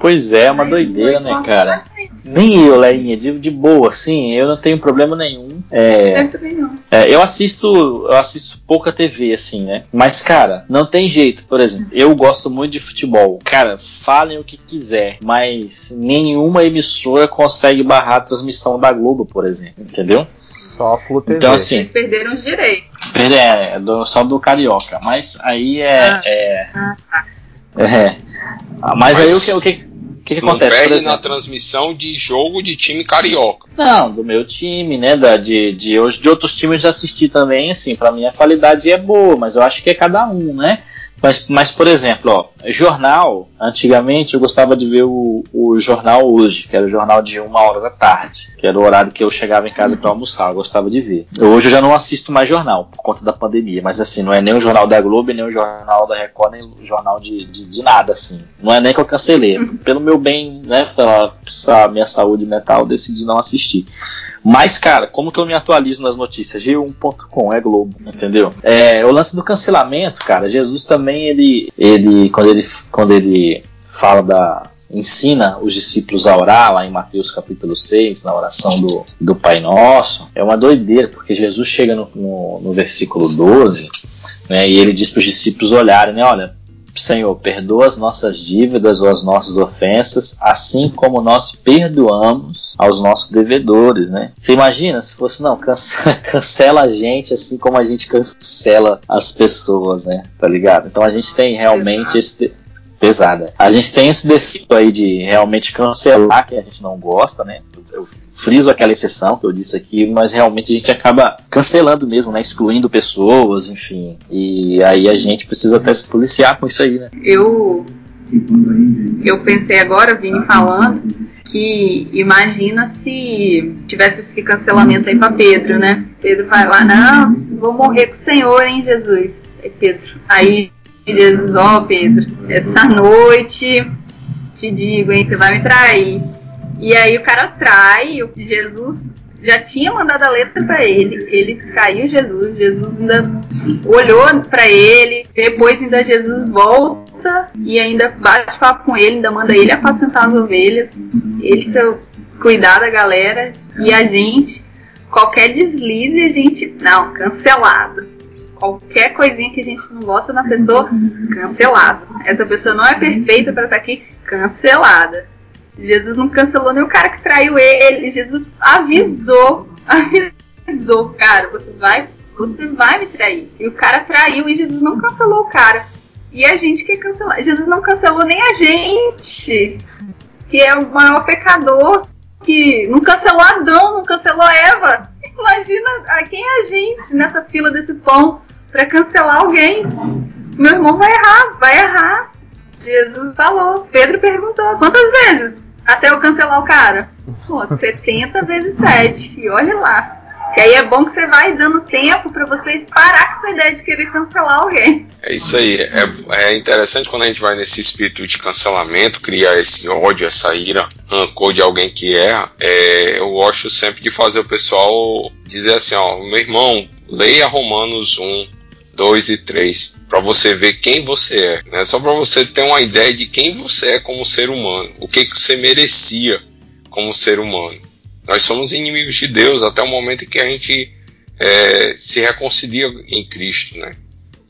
Pois é, é uma doideira, né, cara? Nem eu, Leinha, de, de boa, assim, eu não tenho problema nenhum. É, é, eu assisto, eu assisto pouca TV, assim, né? Mas, cara, não tem jeito. Por exemplo, eu gosto muito de futebol. Cara, falem o que quiser, mas nenhuma emissora consegue barrar a transmissão da Globo, por exemplo, entendeu? Só a Flu TV. Então, assim, Eles perderam os direitos. é, do, só do Carioca. Mas aí é. Ah. é, Ah, tá. é. Ah, mas, aí o que, o que, que, que acontece? Perde na transmissão de jogo de time carioca. Não, do meu time, né? Da, de, de, de outros times eu já assisti também, assim, pra mim a qualidade é boa, mas eu acho que é cada um, né? Mas, mas por exemplo, ó, jornal, antigamente eu gostava de ver o, o jornal hoje, que era o jornal de uma hora da tarde, que era o horário que eu chegava em casa para almoçar, eu gostava de ver. Hoje eu já não assisto mais jornal, por conta da pandemia, mas assim, não é nem o jornal da Globo, nem o jornal da Record, nem o jornal de, de, de nada, assim. Não é nem que eu cancelei. Pelo meu bem, né, pela, minha saúde mental, decidi não assistir. Mas, cara, como que eu me atualizo nas notícias? G1.com, é Globo, entendeu? É, o lance do cancelamento, cara, Jesus também, ele, ele, quando ele, quando ele fala da, ensina os discípulos a orar, lá em Mateus capítulo 6, na oração do, do Pai Nosso, é uma doideira, porque Jesus chega no, no, no versículo 12, né, e ele diz para os discípulos olharem, né, olha, Senhor, perdoa as nossas dívidas ou as nossas ofensas, assim como nós perdoamos aos nossos devedores, né? Você imagina se fosse, não, cancela, cancela a gente assim como a gente cancela as pessoas, né? Tá ligado? Então a gente tem realmente esse. Pesada. A gente tem esse defeito aí de realmente cancelar, que a gente não gosta, né? Eu friso aquela exceção que eu disse aqui, mas realmente a gente acaba cancelando mesmo, né? Excluindo pessoas, enfim. E aí a gente precisa até se policiar com isso aí, né? Eu, eu pensei agora, Vini falando, que imagina se tivesse esse cancelamento aí pra Pedro, né? Pedro vai lá, não, vou morrer com o Senhor, hein, Jesus? Aí Pedro, aí Jesus, ó Pedro, essa noite te digo, hein, você vai me trair. E aí o cara trai, o Jesus já tinha mandado a letra pra ele, ele traiu Jesus, Jesus ainda olhou pra ele, depois ainda Jesus volta e ainda bate papo com ele, ainda manda ele apacentar as ovelhas, ele seu cuidar da galera e a gente, qualquer deslize a gente, não, cancelado. Qualquer coisinha que a gente não gosta na pessoa, cancelado. Essa pessoa não é perfeita pra estar aqui, cancelada. Jesus não cancelou nem o cara que traiu ele. Jesus avisou, avisou, cara, você vai, você vai me trair. E o cara traiu e Jesus não cancelou o cara. E a gente quer cancelar. Jesus não cancelou nem a gente, que é o maior pecador, que não cancelou Adão, não cancelou Eva. Imagina a quem é a gente nessa fila desse pão pra cancelar alguém. Meu irmão vai errar, vai errar. Jesus falou. Pedro perguntou quantas vezes até eu cancelar o cara? Pô, 70 vezes 7. E olha lá. Que aí é bom que você vai dando tempo para vocês parar com essa ideia de querer cancelar alguém. É isso aí. É, é interessante quando a gente vai nesse espírito de cancelamento, criar esse ódio, essa ira, rancor de alguém que erra. É, eu gosto sempre de fazer o pessoal dizer assim: ó, meu irmão, leia Romanos 1, 2 e 3 para você ver quem você é, né? Só para você ter uma ideia de quem você é como ser humano, o que que você merecia como ser humano. Nós somos inimigos de Deus até o momento em que a gente é, se reconcilia em Cristo, né?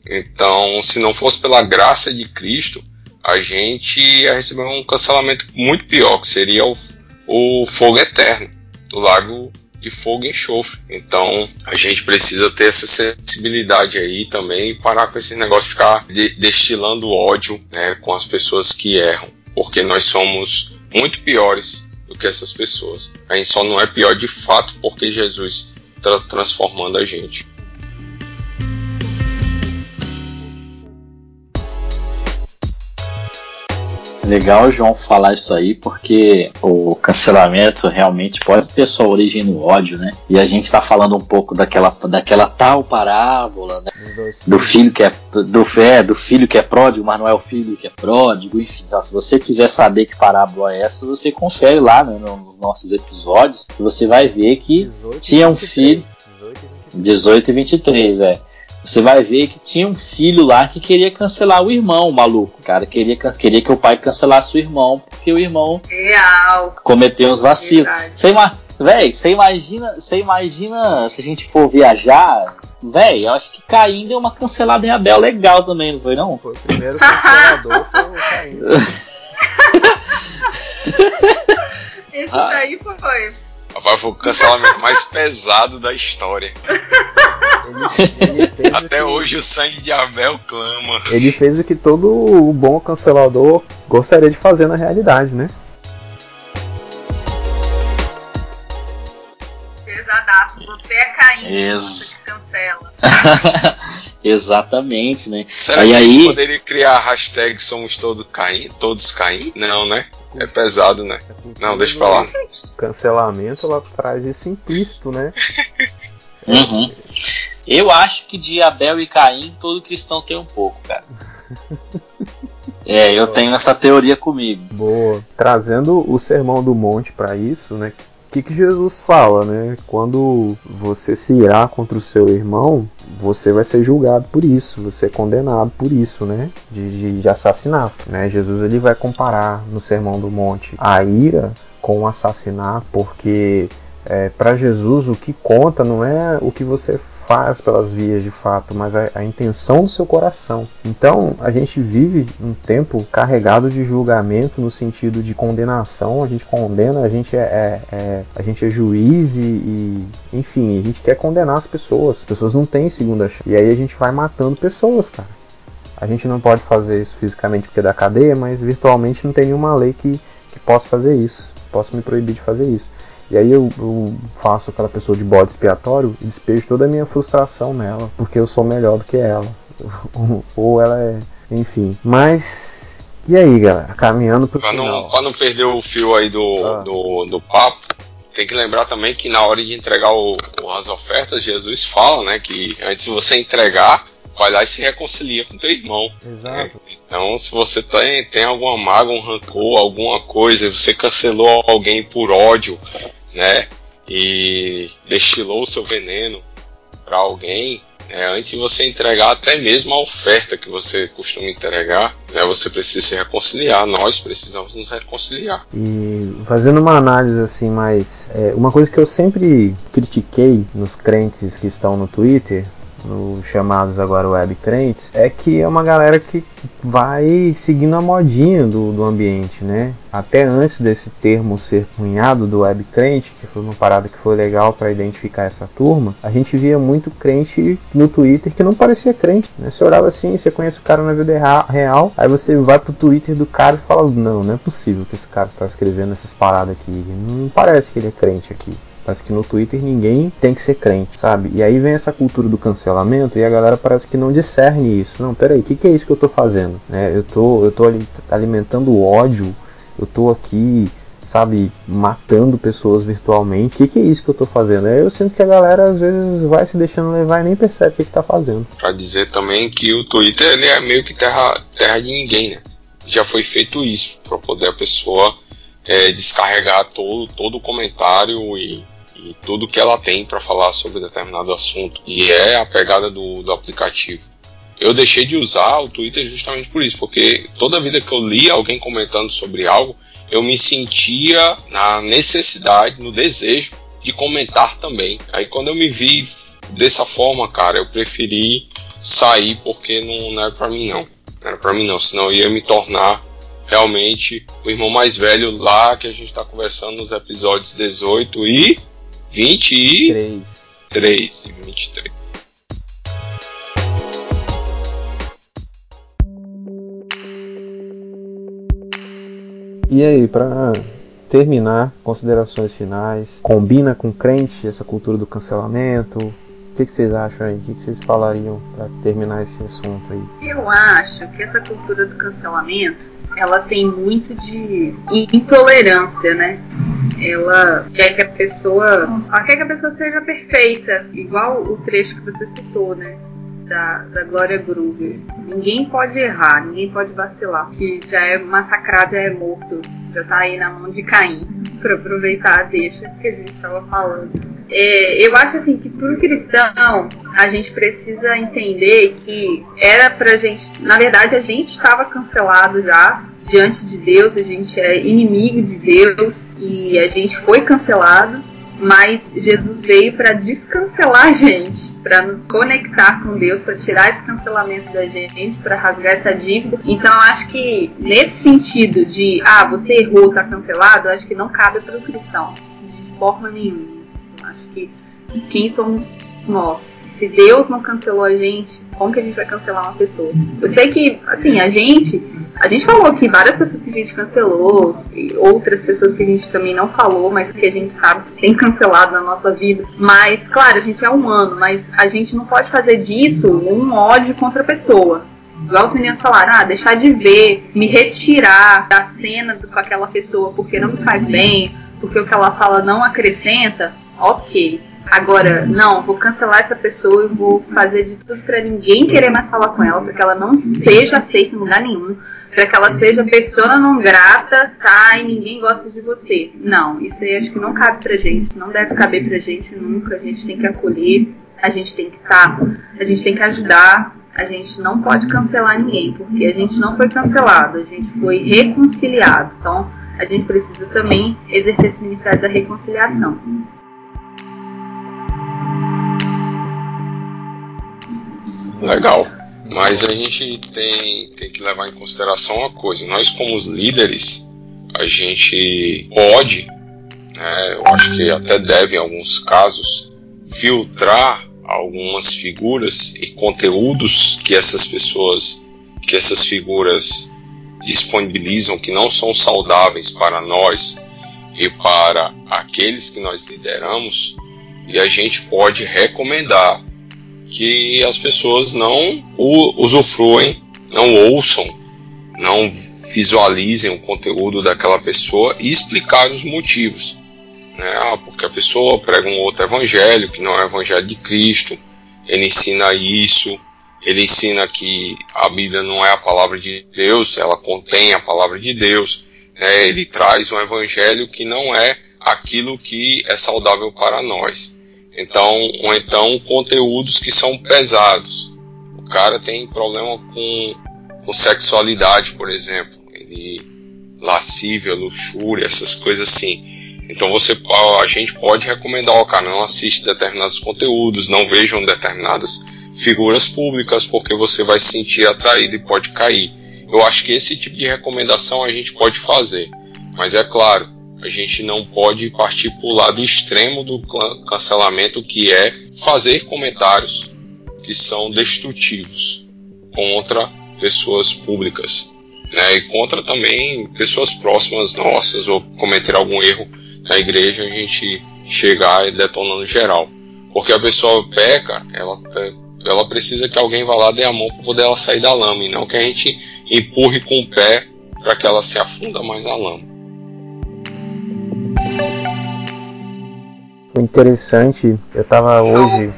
Então, se não fosse pela graça de Cristo, a gente ia receber um cancelamento muito pior, que seria o, o fogo eterno do lago de fogo e enxofre. Então, a gente precisa ter essa sensibilidade aí também e parar com esse negócio de ficar de, destilando ódio né, com as pessoas que erram, porque nós somos muito piores do que essas pessoas. A gente só não é pior de fato porque Jesus está transformando a gente. Legal, João, falar isso aí, porque o cancelamento realmente pode ter sua origem no ódio, né? E a gente está falando um pouco daquela, daquela tal parábola, né? Do filho que é do, é, do filho que é pródigo, mas não é o filho que é pródigo, enfim. Então, se você quiser saber que parábola é essa, você confere lá né, nos nossos episódios, e você vai ver que tinha um filho. 18 e 23, é você vai ver que tinha um filho lá que queria cancelar o irmão, o maluco. O cara queria, queria que o pai cancelasse o irmão, porque o irmão Real. cometeu uns vacilos. Você ima, véi, você imagina, você imagina se a gente for viajar, véi, eu acho que Caim deu uma cancelada em Abel legal também, não foi não? Foi o primeiro cancelador, foi o Caim. Esse daí foi. Rapaz, foi o cancelamento mais pesado da história. Ele, ele Até que, hoje o sangue de Abel clama. Ele fez o que todo o bom cancelador gostaria de fazer na realidade, né? Pesadaço. Você é Caim. Ex- Você que cancela. Exatamente, né? Será Aí, que a gente aí- poderia criar a hashtag Somos todos Caim? Todos Caim? Não, né? É pesado, né? Não, deixa pra lá. Cancelamento ela traz isso implícito, né? Uhum. Eu acho que de Abel e Caim todo cristão tem um pouco, cara. É, eu tenho essa teoria comigo. Boa. Trazendo o sermão do monte para isso, né? Que, que Jesus fala, né? Quando você se irá contra o seu irmão, você vai ser julgado por isso, você é condenado por isso, né? De, de, de assassinato, né? Jesus ele vai comparar no sermão do monte a ira com o assassinato, porque é, para Jesus o que conta não é o que você faz pelas vias de fato, mas a, a intenção do seu coração. Então a gente vive um tempo carregado de julgamento no sentido de condenação. A gente condena, a gente é, é- é- a gente é juiz e, e, enfim, a gente quer condenar as pessoas. As pessoas não têm segunda chance. E aí a gente vai matando pessoas, cara. A gente não pode fazer isso fisicamente porque é da cadeia, mas virtualmente não tem nenhuma lei que, que possa fazer isso. Posso me proibir de fazer isso. E aí eu, eu faço aquela pessoa de bode expiatório e despejo toda a minha frustração nela, porque eu sou melhor do que ela. Ou ela é. Enfim. Mas. E aí, galera? Caminhando pro Pra não, final. pra não perder o fio aí do, Ah. do, do papo, tem que lembrar também que na hora de entregar o- as ofertas, Jesus fala, né, que antes de você entregar, vai lá e se reconcilia com teu irmão. Exato. Então, se você tem, tem alguma mágoa, um rancor, alguma coisa, e você cancelou alguém por ódio, né, e destilou o seu veneno para alguém, né, antes de você entregar até mesmo a oferta que você costuma entregar, né, você precisa se reconciliar. Nós precisamos nos reconciliar. E fazendo uma análise assim mais. é, uma coisa que eu sempre critiquei nos crentes que estão no Twitter, nos chamados agora web crentes, é que é uma galera que vai seguindo a modinha do, do ambiente, né? Até antes desse termo ser cunhado do web crente, que foi uma parada que foi legal para identificar essa turma, a gente via muito crente no Twitter que não parecia crente, né? Você olhava assim, você conhece o cara na vida rea- real, aí você vai pro Twitter do cara e fala: Não, não é possível que esse cara está escrevendo essas paradas aqui. Não parece que ele é crente aqui. Parece que no Twitter ninguém tem que ser crente, sabe? E aí vem essa cultura do cancelamento e a galera parece que não discerne isso. Não, peraí, o que, que é isso que eu tô fazendo? Né? Eu tô, eu tô ali alimentando ódio, eu tô aqui sabe, matando pessoas virtualmente. O que, que, é isso que eu tô fazendo? Eu sinto que a galera às vezes vai se deixando levar e nem percebe o que, que tá fazendo. Pra dizer também que o Twitter ele é meio que terra, terra de ninguém, né? Já foi feito isso, para poder a pessoa é, descarregar todo, todo o comentário e, e tudo que ela tem para falar sobre determinado assunto. E é a pegada do, do aplicativo. Eu deixei de usar o Twitter justamente por isso, porque toda vida que eu lia alguém comentando sobre algo, eu me sentia na necessidade, no desejo de comentar também. Aí quando eu me vi dessa forma, cara, eu preferi sair porque não, não era para mim não. Não era para mim não, senão eu ia me tornar realmente o irmão mais velho lá que a gente está conversando nos episódios 18 e 23 3 e 23. E aí, para terminar, considerações finais, combina com crente essa cultura do cancelamento? O que, vocês acham aí? O que, vocês falariam para terminar esse assunto aí? Eu acho que essa cultura do cancelamento ela tem muito de intolerância, né? Ela quer que a pessoa, ela quer que a pessoa seja perfeita, igual o trecho que você citou, né? da, da Glória Groover. Ninguém pode errar, ninguém pode vacilar, que já é massacrado, já é morto, já tá aí na mão de Caim, para aproveitar a deixa que a gente estava falando. É, eu acho assim que para o cristão a gente precisa entender que era pra gente, na verdade a gente estava cancelado já diante de Deus, a gente é inimigo de Deus e a gente foi cancelado mas Jesus veio para descancelar a gente, para nos conectar com Deus, para tirar esse cancelamento da gente, para rasgar essa dívida. Então acho que nesse sentido de ah, você errou, tá cancelado, acho que não cabe para o cristão de forma nenhuma. Acho que quem somos nós? Se Deus não cancelou a gente, como que a gente vai cancelar uma pessoa? Eu sei que, assim, a gente a gente falou aqui várias pessoas que a gente cancelou, e outras pessoas que a gente também não falou, mas que a gente sabe que tem cancelado na nossa vida. Mas, claro, a gente é humano, mas a gente não pode fazer disso um ódio contra a pessoa. Igual os meninos falaram, ah, deixar de ver, me retirar da cena com aquela pessoa porque não me faz bem, porque o que ela fala não acrescenta, ok. Agora, não, vou cancelar essa pessoa e vou fazer de tudo para ninguém querer mais falar com ela, para que ela não seja aceita em lugar nenhum, para que ela seja pessoa não grata, tá? E ninguém gosta de você. Não, isso aí acho que não cabe pra gente, não deve caber pra gente nunca. A gente tem que acolher, a gente tem que estar, tá, a gente tem que ajudar, a gente não pode cancelar ninguém, porque a gente não foi cancelado, a gente foi reconciliado. Então, a gente precisa também exercer esse ministério da reconciliação. Legal. Mas a gente tem, tem que levar em consideração uma coisa: nós, como líderes, a gente pode, né, eu acho que até deve, em alguns casos, filtrar algumas figuras e conteúdos que essas pessoas, que essas figuras disponibilizam que não são saudáveis para nós e para aqueles que nós lideramos, e a gente pode recomendar que as pessoas não usufruem, não ouçam, não visualizem o conteúdo daquela pessoa e explicar os motivos. Né? Ah, porque a pessoa prega um outro evangelho que não é o evangelho de Cristo, ele ensina isso, ele ensina que a Bíblia não é a palavra de Deus, ela contém a palavra de Deus. Né? Ele traz um evangelho que não é aquilo que é saudável para nós. Então, ou então conteúdos que são pesados. O cara tem problema com, com sexualidade, por exemplo. Ele lascívia, luxúria, essas coisas assim. Então você a gente pode recomendar ao cara não assiste determinados conteúdos, não vejam determinadas figuras públicas porque você vai se sentir atraído e pode cair. Eu acho que esse tipo de recomendação a gente pode fazer. Mas é claro, a gente não pode partir para o lado extremo do cancelamento, que é fazer comentários que são destrutivos contra pessoas públicas, né? E contra também pessoas próximas nossas ou cometer algum erro na igreja, a gente chegar e detonar no geral. Porque a pessoa peca, ela, ela precisa que alguém vá lá dê a mão para poder ela sair da lama, e não que a gente empurre com o pé para que ela se afunda mais na lama. O interessante, eu tava hoje,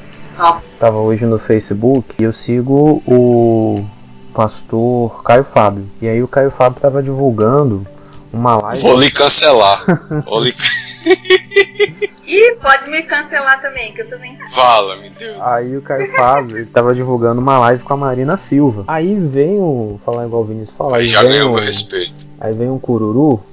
tava hoje no Facebook e eu sigo o pastor Caio Fábio. E aí o Caio Fábio tava divulgando uma live. Vou lhe cancelar. Vou lhe... E pode me cancelar também, que eu também. Vala, me Deus. Aí o Caio Fábio, ele tava divulgando uma live com a Marina Silva. Aí vem o. Falar igual o Vinícius fala. Aí já vem ganhou o, meu respeito. Aí vem um cururu,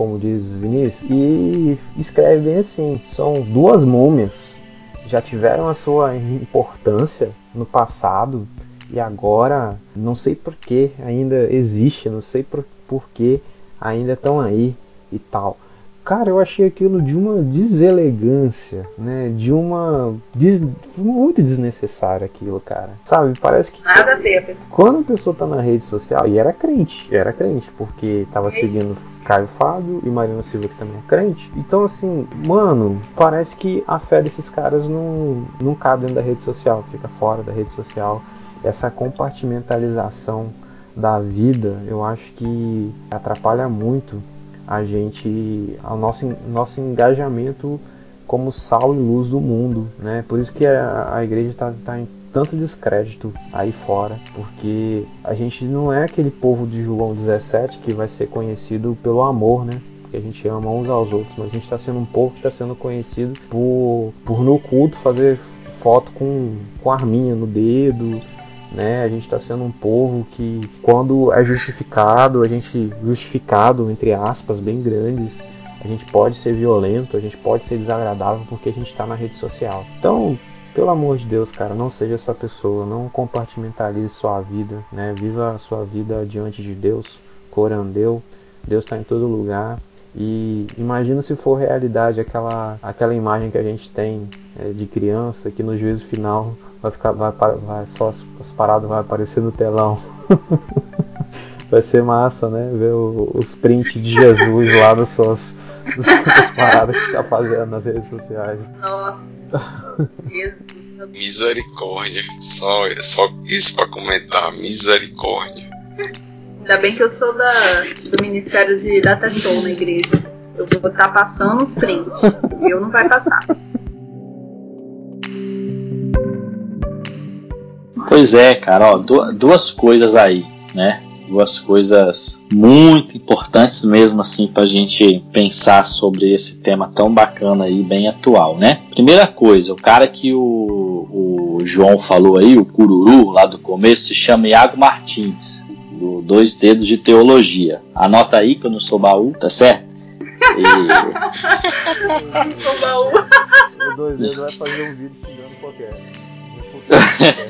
como diz Vinícius, e escreve bem assim: são duas múmias, já tiveram a sua importância no passado e agora não sei por que ainda existe, não sei por, por que ainda estão aí e tal. Cara, eu achei aquilo de uma deselegância, né? De uma. des- muito desnecessário aquilo, cara. Sabe? Parece que Nada a ver, pessoal. quando a pessoa tá na rede social, e era crente, era crente, porque tava seguindo Caio Fábio e Marina Silva, que também é crente. Então, assim, mano, parece que a fé desses caras não, não cabe dentro da rede social, fica fora da rede social. Essa compartimentalização da vida, eu acho que atrapalha muito a gente, ao nosso, nosso engajamento como sal e luz do mundo, né? Por isso que a, a igreja está tá em tanto descrédito aí fora, porque a gente não é aquele povo de João 17 que vai ser conhecido pelo amor, né? Porque a gente ama uns aos outros, mas a gente está sendo um povo que está sendo conhecido por, por no culto fazer foto com, com arminha no dedo, né? A gente está sendo um povo que, quando é justificado, a gente justificado entre aspas bem grandes, a gente pode ser violento, a gente pode ser desagradável porque a gente está na rede social. Então, pelo amor de Deus, cara, não seja essa pessoa, não compartimentalize sua vida, né? Viva a sua vida diante de Deus, corandeu. Deus está em todo lugar. E imagina se for realidade aquela, aquela imagem que a gente tem é, de criança que no juízo final vai ficar vai, vai só as, as paradas vai aparecer no telão. vai ser massa, né? Ver o- os prints de Jesus lá das suas das paradas que você tá fazendo nas redes sociais. Nossa. Misericórdia. Só, só isso pra comentar. Misericórdia. Ainda bem que eu sou da, do Ministério de Data Show na igreja. Eu vou estar passando os prints. Eu não vai passar. Pois é, cara, ó, du- duas coisas aí, né? Duas coisas muito importantes mesmo assim pra gente pensar sobre esse tema tão bacana aí, bem atual, né? Primeira coisa, o cara que o, o João falou aí, o Cururu, lá do começo, se chama Iago Martins, do Dois Dedos de Teologia. Anota aí que eu não sou baú, tá certo? E- Sou baú. O dois dedos vai fazer um vídeo xingando qualquer.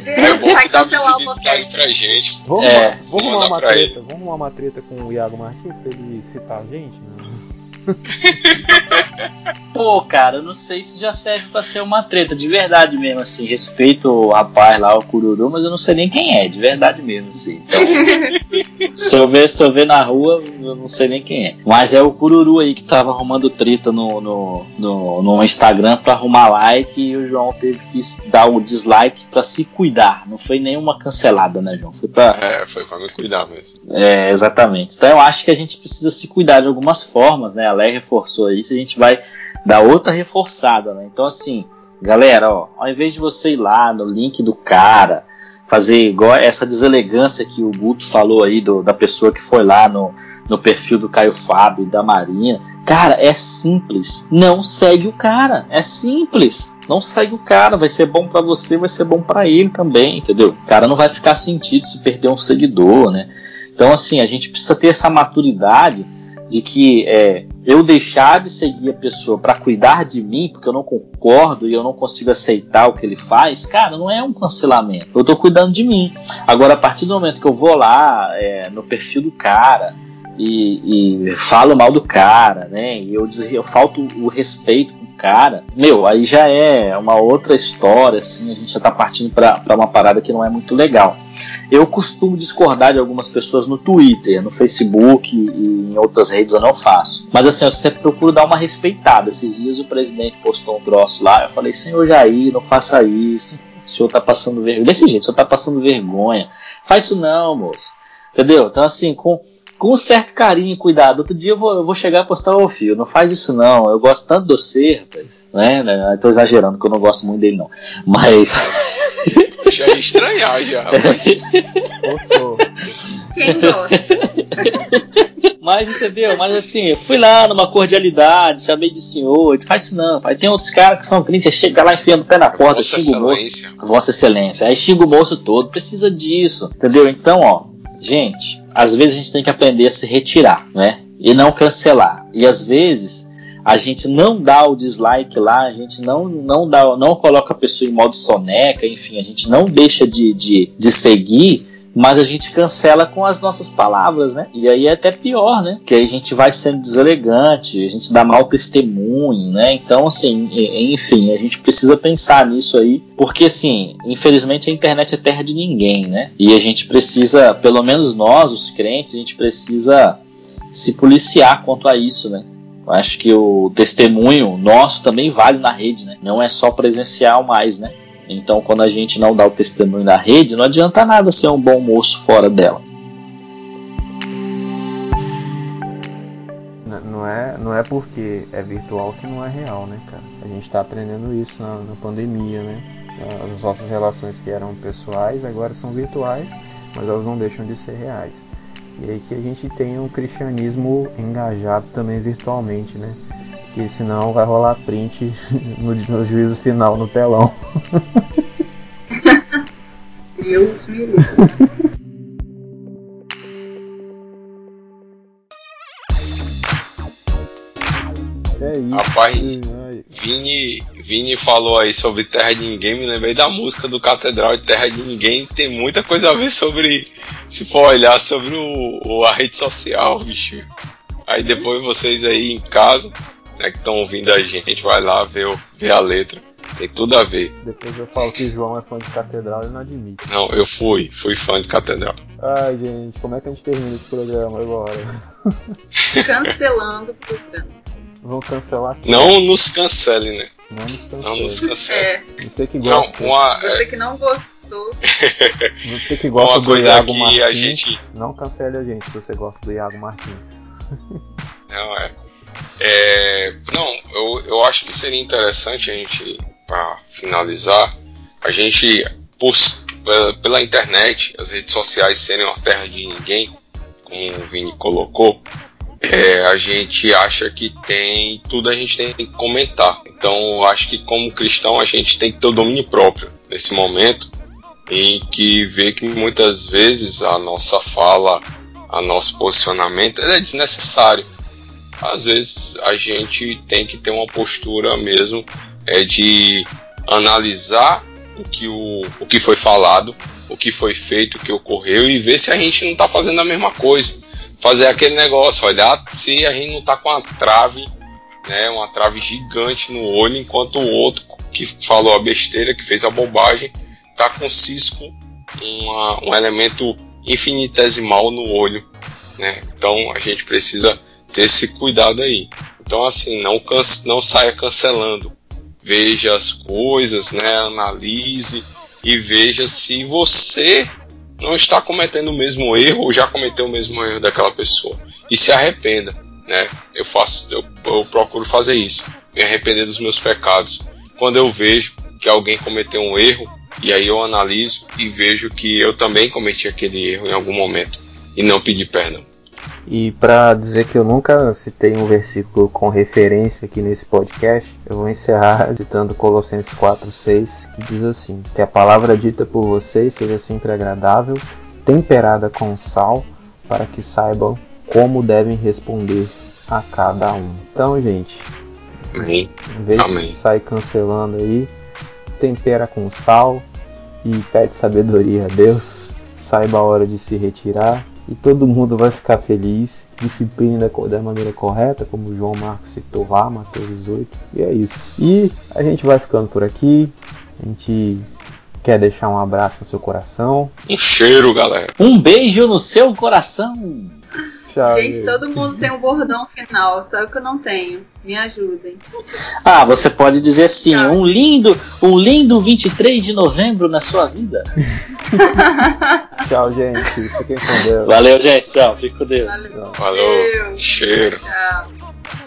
É bom que dá visibilidade pra gente. Vamos, É, vamos uma treta, vamos arrumar uma treta com o Iago Martins pra ele citar a gente? Não. Pô, cara, eu não sei se já serve pra ser uma treta, de verdade mesmo, assim. Respeito o rapaz lá, o Cururu, mas eu não sei nem quem é, de verdade mesmo, assim. Então, se eu ver, se eu ver na rua, eu não sei nem quem é. Mas é o Cururu aí que tava arrumando treta no, no, no, no Instagram pra arrumar like e o João teve que dar o dislike pra se cuidar. Não foi nenhuma cancelada, né, João? Foi pra, É, foi pra me cuidar mesmo. é, exatamente. Então eu acho que a gente precisa se cuidar de algumas formas, né? A Lé reforçou isso, a gente vai dar outra reforçada, né? Então assim, galera, ó, ao invés de você ir lá no link do cara, fazer igual essa deselegância que o Guto falou aí do- da pessoa que foi lá no, no perfil do Caio Fábio e da Marinha, cara, é simples. Não segue o cara, é simples. Não segue o cara, vai ser bom pra você, vai ser bom pra ele também, entendeu? O cara não vai ficar sentido se perder um seguidor, né? Então, assim, a gente precisa ter essa maturidade de que é, eu deixar de seguir a pessoa para cuidar de mim, porque eu não concordo e eu não consigo aceitar o que ele faz, cara, não é um cancelamento. Eu tô cuidando de mim. Agora, a partir do momento que eu vou lá é, no perfil do cara e, e falo mal do cara, né? E eu, des- eu falto o respeito cara, meu, aí já é uma outra história, assim, a gente já tá partindo para uma parada que não é muito legal. Eu costumo discordar de algumas pessoas no Twitter, no Facebook e em outras redes eu não faço. Mas assim, eu sempre procuro dar uma respeitada. Esses dias o presidente postou um troço lá, eu falei, senhor Jair, não faça isso. O senhor tá passando vergonha. Desse jeito, o senhor tá passando vergonha. Faz isso não, moço. Entendeu? Então assim, com, com um certo carinho e cuidado. Outro dia eu vou, eu vou chegar a postar o fio. Não faz isso não. Eu gosto tanto do você, rapaz. Né? né? Tô exagerando, que eu não gosto muito dele, não. Mas. Já ia estranhar já. Forçou. Quem gosta? Mas entendeu? Mas assim, eu fui lá numa cordialidade, chamei de senhor, faz isso não, pai. Tem outros caras que são crentes, chega lá enfiando o pé na porta, Vossa xinga o moço. Excelência. Vossa Excelência. Aí xinga o moço todo, precisa disso, entendeu? Então, ó, gente, às vezes a gente tem que aprender a se retirar, né? E não cancelar. E às vezes a gente não dá o dislike lá, a gente não, não dá, não coloca a pessoa em modo soneca, enfim, a gente não deixa de, de, de seguir, mas a gente cancela com as nossas palavras, né? E aí é até pior, né? Que a gente vai sendo deselegante, a gente dá mau testemunho, né? Então, assim, enfim, a gente precisa pensar nisso aí, porque, assim, infelizmente a internet é terra de ninguém, né? E a gente precisa, pelo menos nós, os crentes, a gente precisa se policiar quanto a isso, né? Eu acho que o testemunho nosso também vale na rede, né? Não é só presencial mais, né? Então, quando a gente não dá o testemunho na rede, não adianta nada ser um bom moço fora dela. Não é, não é porque é virtual que não é real, né, cara? A gente está aprendendo isso na, na pandemia, né? As nossas relações que eram pessoais agora são virtuais, mas elas não deixam de ser reais. E aí que a gente tem um cristianismo engajado também virtualmente, né? Que senão vai rolar print no, no juízo final no telão. Deus me livre. É isso. Rapaz, Ai, Vini, Vini falou aí sobre Terra de Ninguém, me lembrei da música do Catedral de Terra de Ninguém, tem muita coisa a ver sobre, se for olhar sobre o, o- a rede social, bicho. Aí depois vocês aí em casa, né, que estão ouvindo a gente, vai lá ver, o- ver a letra. Tem tudo a ver. Depois eu falo que João é fã de catedral e não admite. Não, eu fui, fui fã de Catedral. Ai, gente, como é que a gente termina esse programa agora? Cancelando o programa. Vão cancelar aqui. Não nos cancele, né? Não nos Não nos cancele. cancele. É, Você que Não, gosta, uma, é, você que não gostou, você que gosta uma do coisa Iago que Martins, a gente- não cancele a gente se você gosta do Iago Martins. Não, é. É, não, eu, eu acho que seria interessante a gente, para finalizar, a gente, por, pela, internet, as redes sociais serem uma terra de ninguém, como o Vini colocou, é, a gente acha que tem tudo a gente tem que comentar. Então, acho que como cristão a gente tem que ter o domínio próprio nesse momento, em que vê que muitas vezes a nossa fala, a nosso posicionamento é desnecessário às vezes a gente tem que ter uma postura mesmo é de analisar o que, o, o que foi falado, o que foi feito, o que ocorreu e ver se a gente não está fazendo a mesma coisa. Fazer aquele negócio, olhar se a gente não está com uma trave, né, uma trave gigante no olho, enquanto o outro que falou a besteira, que fez a bobagem, está com cisco, uma- um elemento infinitesimal no olho. Né? Então a gente precisa ter esse cuidado aí. Então, assim, não, não saia cancelando. Veja as coisas, né? Analise e veja se você não está cometendo o mesmo erro ou já cometeu o mesmo erro daquela pessoa. E se arrependa, né? Eu faço, eu, eu procuro fazer isso, me arrepender dos meus pecados. Quando eu vejo que alguém cometeu um erro, e aí eu analiso e vejo que eu também cometi aquele erro em algum momento e não pedi perdão. E pra dizer que eu nunca citei um versículo com referência aqui nesse podcast, eu vou encerrar citando Colossenses 4:6, que diz assim: "Que a palavra dita por vocês seja sempre agradável, temperada com sal, para que saibam como devem responder a cada um". Então, gente, Amém. em vez Amém. de sair cancelando aí, tempera com sal e pede sabedoria a Deus, saiba a hora de se retirar e todo mundo vai ficar feliz. Disciplina da maneira correta, como o João Marcos citou lá, Mateus 18. E é isso. E a gente vai ficando por aqui. A gente quer deixar um abraço no seu coração. Um cheiro, galera. Um beijo no seu coração. Tchau. gente, todo mundo tem um bordão final, só que eu não tenho. Me ajudem. Ah, você pode dizer assim, Tá. um lindo, um lindo 23 de novembro na sua vida. Tchau, gente. Fiquem com Deus. Valeu, gente. Tchau. Fique com Deus. Valeu. Falou. Cheiro. Tchau.